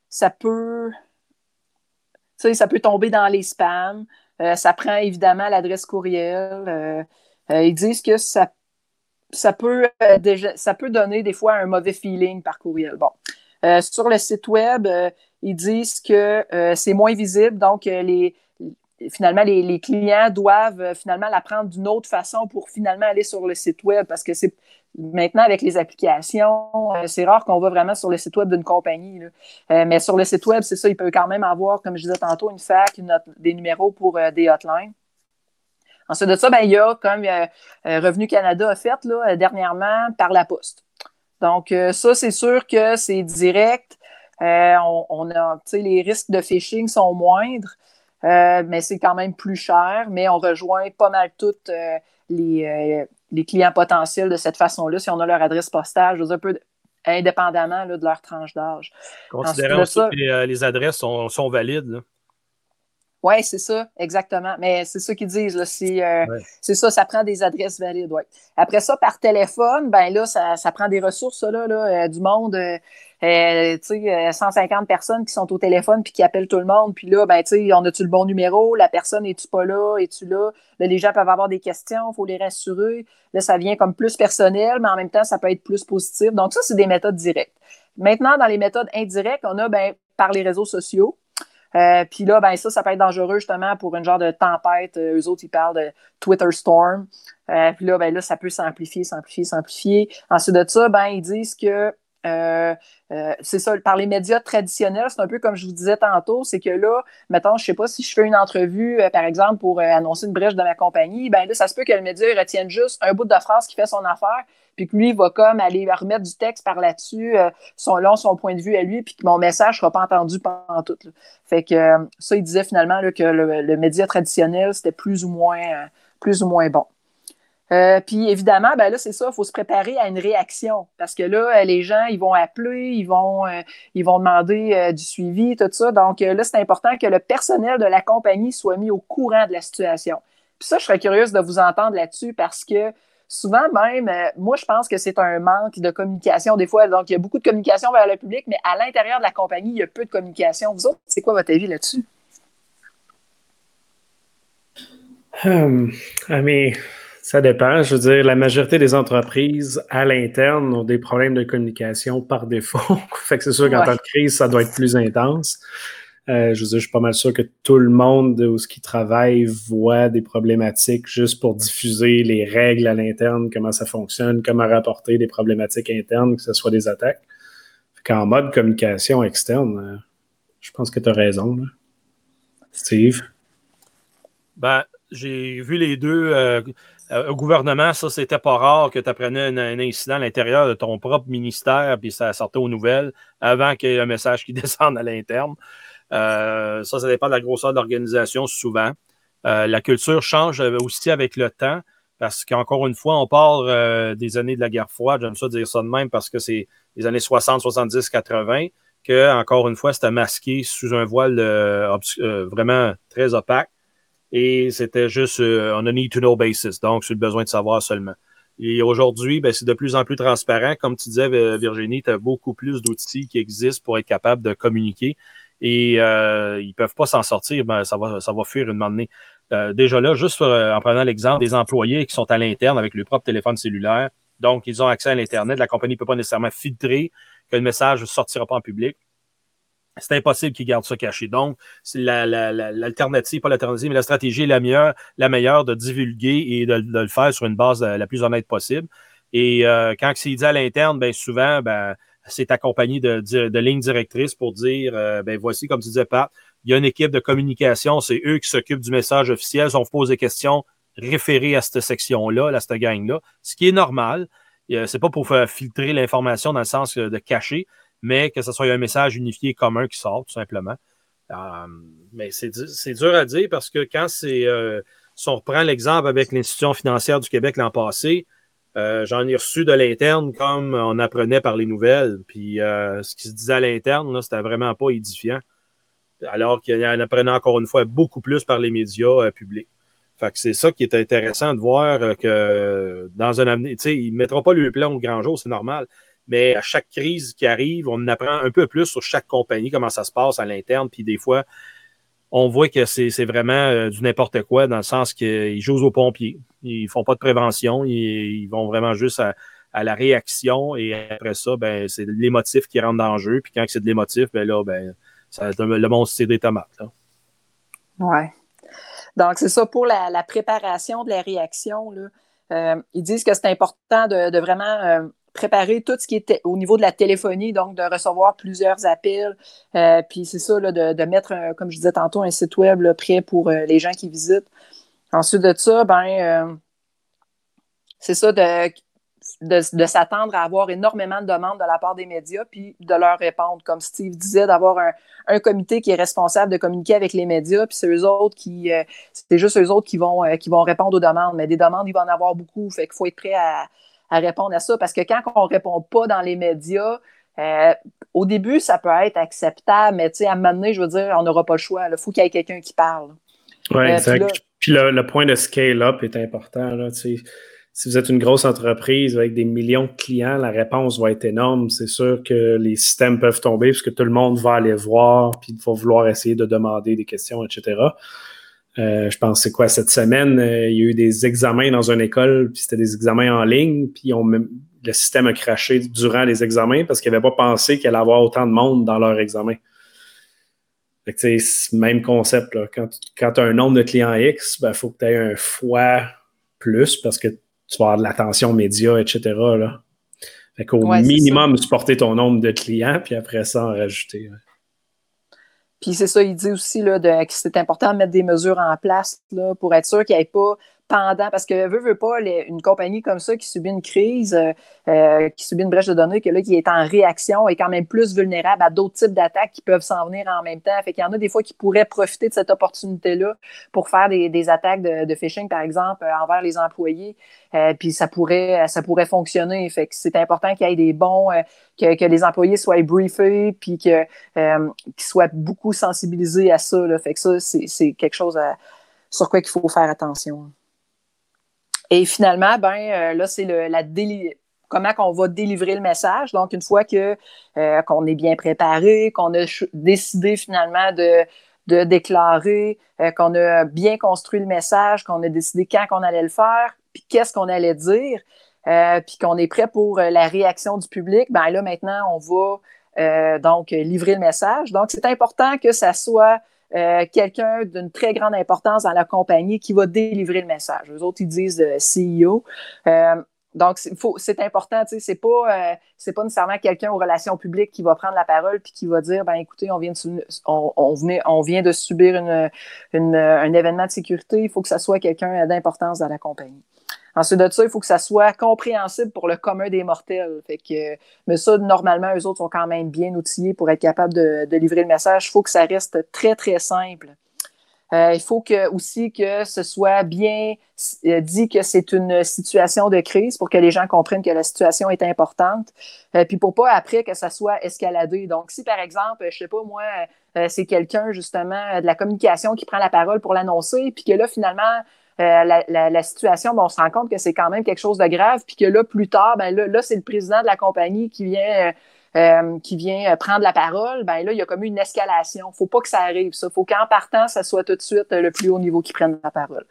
ça peut ça peut tomber dans les spams. ça prend évidemment l'adresse courriel. ils disent que ça, peut, ça peut donner des fois un mauvais feeling par courriel. Bon. sur le site web, ils disent que c'est moins visible, donc les, finalement, les, clients doivent euh, finalement l'apprendre d'une autre façon pour finalement aller sur le site web parce que c'est maintenant avec les applications, euh, c'est rare qu'on va vraiment sur le site web d'une compagnie. Euh, mais sur le site web, c'est ça, il peut quand même avoir, comme je disais tantôt, une fac, des numéros pour des hotlines. Ensuite de ça, ben, il y a, comme Revenu Canada a fait là, dernièrement, par la poste. Donc, ça, c'est sûr que c'est direct. on, les risques de phishing sont moindres. Euh, mais c'est quand même plus cher, mais on rejoint pas mal toutes euh, euh, les, clients potentiels de cette façon-là, si on a leur adresse postale, je veux dire, un peu indépendamment de leur tranche d'âge. Considérant aussi que les, adresses sont, valides. Oui, c'est ça, exactement. Mais c'est ça qu'ils disent. Euh, c'est ça, ça prend des adresses valides. Ouais. Après ça, par téléphone, ben là, ça, ça prend des ressources, là, là euh, du monde. Euh, euh tu sais, 150 personnes qui sont au téléphone puis qui appellent tout le monde. Puis là, ben, tu on a-tu le bon numéro? La personne, es-tu pas là? Es-tu là? Là, les gens peuvent avoir des questions, il faut les rassurer. Là, ça vient comme plus personnel, mais en même temps, ça peut être plus positif. Donc, ça, c'est des méthodes directes. Maintenant, dans les méthodes indirectes, on a ben, par les réseaux sociaux. Euh, puis là, ben ça, ça peut être dangereux justement pour une genre de tempête. Euh, eux autres, ils parlent de Twitter Storm. Euh, puis là, ben là, ça peut s'amplifier, s'amplifier, s'amplifier. Ensuite de ça, ben ils disent que euh, c'est ça, par les médias traditionnels, c'est un peu comme je vous disais tantôt, c'est que là, mettons, je sais pas si je fais une entrevue, par exemple, pour annoncer une brèche de ma compagnie, ben là, ça se peut que le média retienne juste un bout de phrase qui fait son affaire, puis que lui va comme aller remettre du texte par là-dessus, long, son point de vue à lui, puis que mon message sera pas entendu pendant tout. Fait que ça, il disait finalement que le, média traditionnel, c'était plus ou moins plus ou moins bon. Euh, puis évidemment, ben là, c'est ça, il faut se préparer à une réaction. Parce que là, euh, les gens, ils vont appeler, ils vont, euh, ils vont demander du suivi, tout ça. Donc là, c'est important que le personnel de la compagnie soit mis au courant de la situation. Puis ça, je serais curieuse de vous entendre là-dessus parce que souvent même, moi, je pense que c'est un manque de communication. Des fois, donc, il y a beaucoup de communication vers le public, mais à l'intérieur de la compagnie, il y a peu de communication. Vous autres, c'est quoi votre avis là-dessus? Um, I ça dépend. Je veux dire, la majorité des entreprises à l'interne ont des problèmes de communication par défaut. (laughs) fait que c'est sûr qu'en temps de crise, ça doit être plus intense. Euh, je veux dire, je suis pas mal sûr que tout le monde où ce qui travaille voit des problématiques juste pour diffuser les règles à l'interne, comment ça fonctionne, comment rapporter des problématiques internes, que ce soit des attaques. Qu'en mode communication externe, euh, je pense que tu as raison. Steve? Ben, j'ai vu les deux. Euh, au gouvernement, ça, c'était pas rare que tu apprenais un, incident à l'intérieur de ton propre ministère, puis ça sortait aux nouvelles avant qu'il y ait un message qui (laughs) descende à l'interne. Euh, ça, ça dépend de la grosseur de l'organisation souvent. Euh, la culture change aussi avec le temps, parce qu'encore une fois, on parle des années de la guerre froide, j'aime ça dire ça de même, parce que c'est les années 60, 70, 80, que, encore une fois, c'était masqué sous un voile vraiment très opaque et c'était juste euh, on a need to know basis, donc sur le besoin de savoir seulement. Et aujourd'hui, ben, c'est de plus en plus transparent. Comme tu disais, Virginie, tu as beaucoup plus d'outils qui existent pour être capable de communiquer et euh, ils peuvent pas s'en sortir, ben, ça, va, ça va fuir une moment euh, déjà là, juste euh, en prenant l'exemple des employés qui sont à l'interne avec leur propre téléphone cellulaire, donc ils ont accès à l'Internet, la compagnie ne peut pas nécessairement filtrer que le message ne sortira pas en public c'est impossible qu'ils gardent ça caché. Donc, l'alternative, pas l'alternative, mais la stratégie est la meilleure, la meilleure de divulguer et de, le faire sur une base la plus honnête possible. Et quand c'est dit à l'interne, ben souvent, ben, c'est accompagné de, de, lignes directrices pour dire, euh, ben voici, comme tu disais, Pat, il y a une équipe de communication, c'est eux qui s'occupent du message officiel. Si on vous pose des questions référées à cette section-là, à cette gang-là, ce qui est normal. C'est pas pour faire filtrer l'information dans le sens de cacher, mais que ce soit un message unifié commun qui sort, tout simplement. Euh, mais c'est dur à dire parce que quand c'est. Euh, si on reprend l'exemple avec l'institution financière du Québec l'an passé, euh, j'en ai reçu de l'interne comme on apprenait par les nouvelles. Puis ce qui se disait à l'interne, c'était vraiment pas édifiant. Alors qu'il en apprenait encore une fois beaucoup plus par les médias publics. Fait que c'est ça qui est intéressant de voir que dans un avenir, tu sais, ils ne mettront pas le plan au grand jour, c'est normal mais à chaque crise qui arrive, on apprend un peu plus sur chaque compagnie, comment ça se passe à l'interne, puis des fois, on voit que c'est vraiment euh, du n'importe quoi, dans le sens qu'ils jouent aux pompiers. Ils font pas de prévention, ils, vont vraiment juste à, la réaction, et après ça, ben, c'est l'émotif qui rentre dans le jeu, puis quand c'est de l'émotif, ben là, ben, ça, le monstre, c'est des tomates. Là. Ouais. Donc, c'est ça pour la, préparation de la réaction. Là. Euh, ils disent que c'est important de, vraiment euh, préparer tout ce qui était au niveau de la téléphonie, donc de recevoir plusieurs appels. Euh, puis c'est ça, là, de, mettre, comme je disais tantôt, un site web prêt pour euh, les gens qui visitent. Ensuite de ça, ben, euh, c'est ça, de, de, s'attendre à avoir énormément de demandes de la part des médias, puis de leur répondre. Comme Steve disait, d'avoir un, un, comité qui est responsable de communiquer avec les médias, puis c'est eux autres qui, c'est juste eux autres qui vont, qui vont répondre aux demandes. Mais des demandes, il va en avoir beaucoup, fait qu'il faut être prêt à à répondre à ça. Parce que quand on ne répond pas dans les médias, au début, ça peut être acceptable, mais à un moment donné, je veux dire, on n'aura pas le choix. Il faut qu'il y ait quelqu'un qui parle. Oui, exact. Puis, le, point de scale-up est important. Là, si vous êtes une grosse entreprise avec des millions de clients, la réponse va être énorme. C'est sûr que les systèmes peuvent tomber puisque tout le monde va aller voir puis va vouloir essayer de demander des questions, etc. Euh, je pense c'est quoi cette semaine, euh, il y a eu des examens dans une école, puis c'était des examens en ligne, puis on, le système a craché durant les examens parce qu'ils n'avaient pas pensé qu'il allait avoir autant de monde dans leur examen. Fait que, même concept. Là. Quand, quand tu as un nombre de clients X, il ben, faut que tu aies un fois plus parce que tu vas avoir de l'attention média, etc. Là. Fait qu'au minimum, supporter ton nombre de clients, puis après ça, en rajouter. Puis c'est ça, il dit aussi là, de, que c'est important de mettre des mesures en place là, pour être sûr qu'il n'y ait pas pendant, parce que veut, veut pas, une compagnie comme ça qui subit une crise, euh, euh, qui subit une brèche de données, que là, qui est en réaction, est quand même plus vulnérable à d'autres types d'attaques qui peuvent s'en venir en même temps. Fait qu'il y en a des fois qui pourraient profiter de cette opportunité-là pour faire des, attaques de, phishing, par exemple, euh, envers les employés. puis ça pourrait, ça pourrait fonctionner. Fait que c'est important qu'il y ait des bons, que, les employés soient briefés, puis que, qu'ils soient beaucoup sensibilisés à ça. Fait que ça, c'est quelque chose sur quoi il faut faire attention. Et finalement, ben euh, là, c'est la comment qu'on va délivrer le message. Donc, une fois que euh, qu'on est bien préparé, qu'on a décidé finalement de, de déclarer, euh, qu'on a bien construit le message, qu'on a décidé quand qu'on allait le faire, puis qu'est-ce qu'on allait dire, puis qu'on est prêt pour la réaction du public, ben là, maintenant, on va donc livrer le message. Donc, c'est important que ça soit euh, quelqu'un d'une très grande importance dans la compagnie qui va délivrer le message. Les autres, ils disent euh, CEO. Euh, donc, c'est important, tu sais, c'est pas, c'est pas nécessairement quelqu'un aux relations publiques qui va prendre la parole puis qui va dire, ben écoutez, on vient de, on, on, vient de subir une, un événement de sécurité, il faut que ça soit quelqu'un d'importance dans la compagnie. Ensuite de ça, il faut que ça soit compréhensible pour le commun des mortels. Fait que, mais ça, normalement, eux autres sont quand même bien outillés pour être capables de, livrer le message. Il faut que ça reste très, très simple. Euh, il faut que, aussi que ce soit bien euh, dit que c'est une situation de crise pour que les gens comprennent que la situation est importante. Euh, puis pour pas après que ça soit escaladé. Donc, si par exemple, je sais pas moi, c'est quelqu'un justement de la communication qui prend la parole pour l'annoncer, puis que là, finalement, euh, la, situation, on se rend compte que c'est quand même quelque chose de grave, puis que là, plus tard, ben là, c'est le président de la compagnie qui vient, euh, euh, qui vient prendre la parole. Ben là, il y a comme une escalation. Faut pas que ça arrive, ça. Faut qu'en partant, ça soit tout de suite le plus haut niveau qui prenne la parole.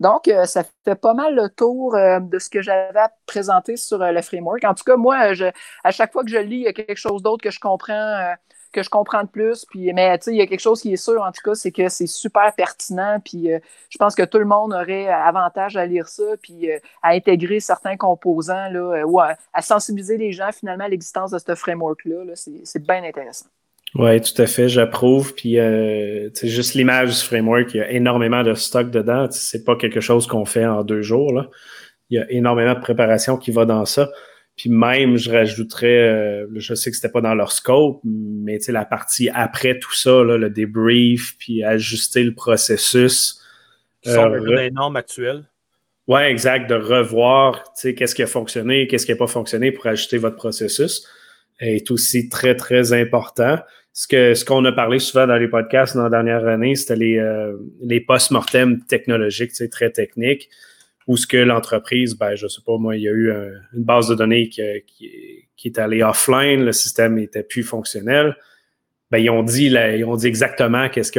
Donc, ça fait pas mal le tour de ce que j'avais à présenter sur le framework. En tout cas, moi, je, à chaque fois que je lis, il y a quelque chose d'autre que je comprends que je comprends plus. Puis, mais il y a quelque chose qui est sûr, en tout cas, c'est que c'est super pertinent. Puis euh, je pense que tout le monde aurait avantage à lire ça, puis euh, à intégrer certains composants là, euh, ou à, sensibiliser les gens finalement à l'existence de ce framework-là. c'est bien intéressant. Oui, tout à fait, j'approuve. Puis, c'est juste l'image du framework, il y a énormément de stock dedans. C'est pas quelque chose qu'on fait en deux jours. Là. Il y a énormément de préparation qui va dans ça. Puis même, je rajouterais, euh, je sais que c'était pas dans leur scope, mais tu sais, la partie après tout ça, là, le débrief, puis ajuster le processus. Qui sont euh, des normes actuelles. Oui, exact, de revoir, tu sais, qu'est-ce qui a fonctionné, qu'est-ce qui n'a pas fonctionné pour ajuster votre processus est aussi très, très important. Ce que ce qu'on a parlé souvent dans les podcasts dans la dernière année, c'était les, euh, les post-mortem technologiques, tu sais, très techniques ou ce que l'entreprise, ben, je sais pas, moi, il y a eu une base de données qui, qui, est allée offline, le système n'était plus fonctionnel. Ben, ils ont dit, ils ont dit exactement qu'est-ce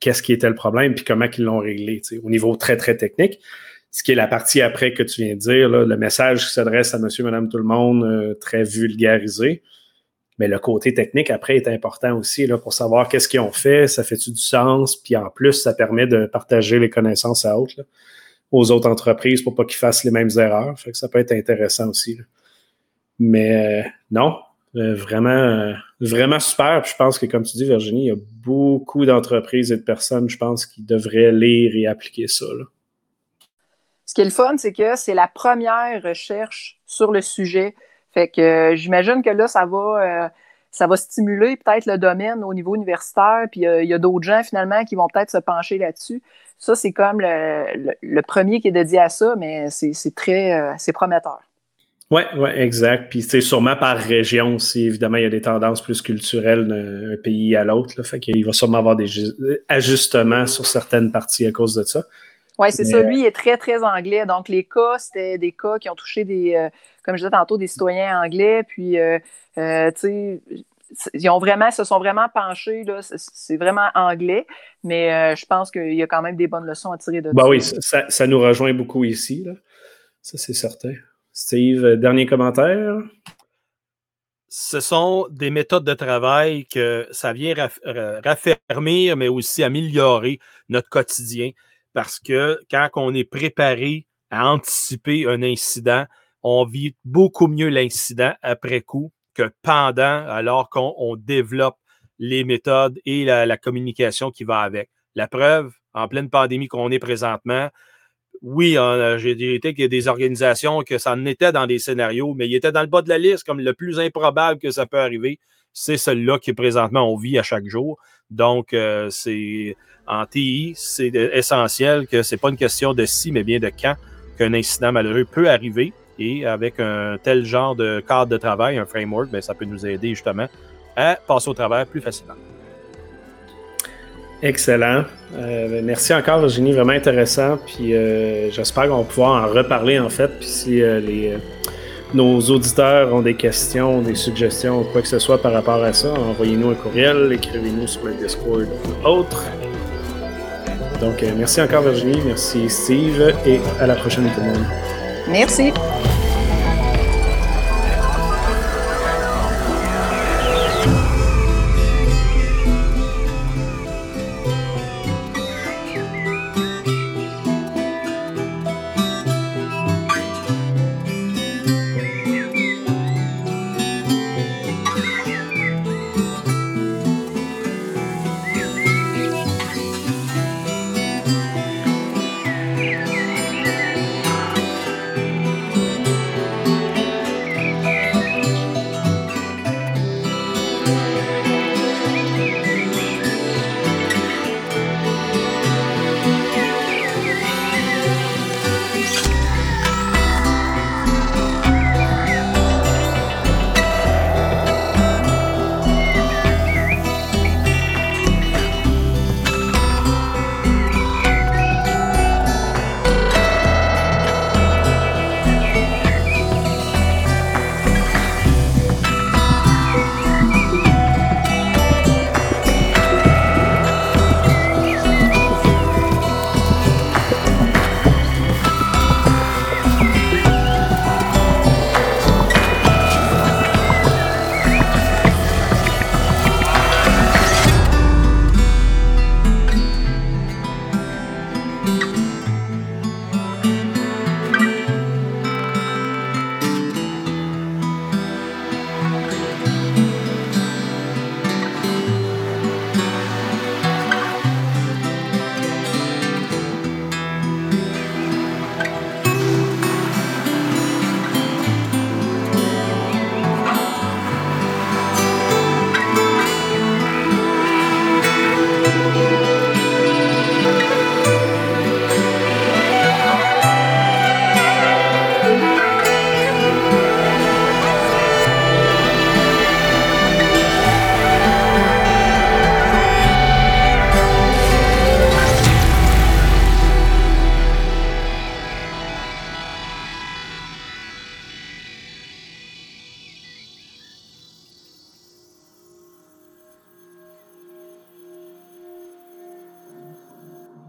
qu'est-ce qui était le problème, puis comment ils l'ont réglé, au niveau très, très technique. Ce qui est la partie après que tu viens de dire, le message qui s'adresse à monsieur, madame, tout le monde, euh, très vulgarisé. Mais le côté technique, après, est important aussi là, pour savoir qu'est-ce qu'ils ont fait, ça fait-tu du sens, puis en plus, ça permet de partager les connaissances à autres aux autres entreprises pour pas qu'ils fassent les mêmes erreurs. Fait que ça peut être intéressant aussi. Mais euh, non, euh, vraiment, euh, vraiment super. je pense que, comme tu dis, Virginie, il y a beaucoup d'entreprises et de personnes, je pense, qui devraient lire et appliquer ça. Ce qui est le fun, c'est que c'est la première recherche sur le sujet. Fait que j'imagine que là, ça va ça va stimuler peut-être le domaine au niveau universitaire, puis il y a d'autres gens finalement qui vont peut-être se pencher là-dessus. Ça, c'est comme le, premier qui est dédié à ça, mais c'est très euh, c'est prometteur. Oui, ouais, exact. Puis c'est sûrement par région aussi. Évidemment, il y a des tendances plus culturelles d'un pays à l'autre. Fait qu'il va sûrement avoir des ajustements sur certaines parties à cause de ça. Oui, c'est ça. Lui, il est très, très anglais. Donc, les cas, c'était des cas qui ont touché des, euh, comme je disais tantôt, des citoyens anglais. Puis, euh, euh, tu sais, ils ont vraiment, se sont vraiment penchés. C'est vraiment anglais. Mais je pense qu'il y a quand même des bonnes leçons à tirer de bah ça. Oui, ça, ça, nous rejoint beaucoup ici. Là. Ça, c'est certain. Steve, euh, dernier commentaire? Ce sont des méthodes de travail que ça vient raffermir, mais aussi améliorer notre quotidien. Parce que quand on est préparé à anticiper un incident, on vit beaucoup mieux l'incident après coup que pendant, alors qu'on développe les méthodes et la, communication qui va avec. La preuve, en pleine pandémie qu'on est présentement, oui, j'ai été qu'il y a des organisations que ça en était dans des scénarios, mais il était dans le bas de la liste comme le plus improbable que ça peut arriver. C'est celui-là qui présentement on vit à chaque jour. Donc, euh, c'est en TI, c'est essentiel que c'est pas une question de si, mais bien de quand qu'un incident malheureux peut arriver. Et avec un tel genre de cadre de travail, un framework, bien, ça peut nous aider justement à passer au travers plus facilement. Excellent. Euh, ben, merci encore, Virginie. Vraiment intéressant. Puis euh, j'espère qu'on va pouvoir en reparler, en fait. Puis si euh, les, nos auditeurs ont des questions, des suggestions ou quoi que ce soit par rapport à ça, envoyez-nous un courriel, écrivez-nous sur le Discord ou autre. Donc, merci encore, Virginie. Merci, Steve. Et à la prochaine, tout le monde. Merci.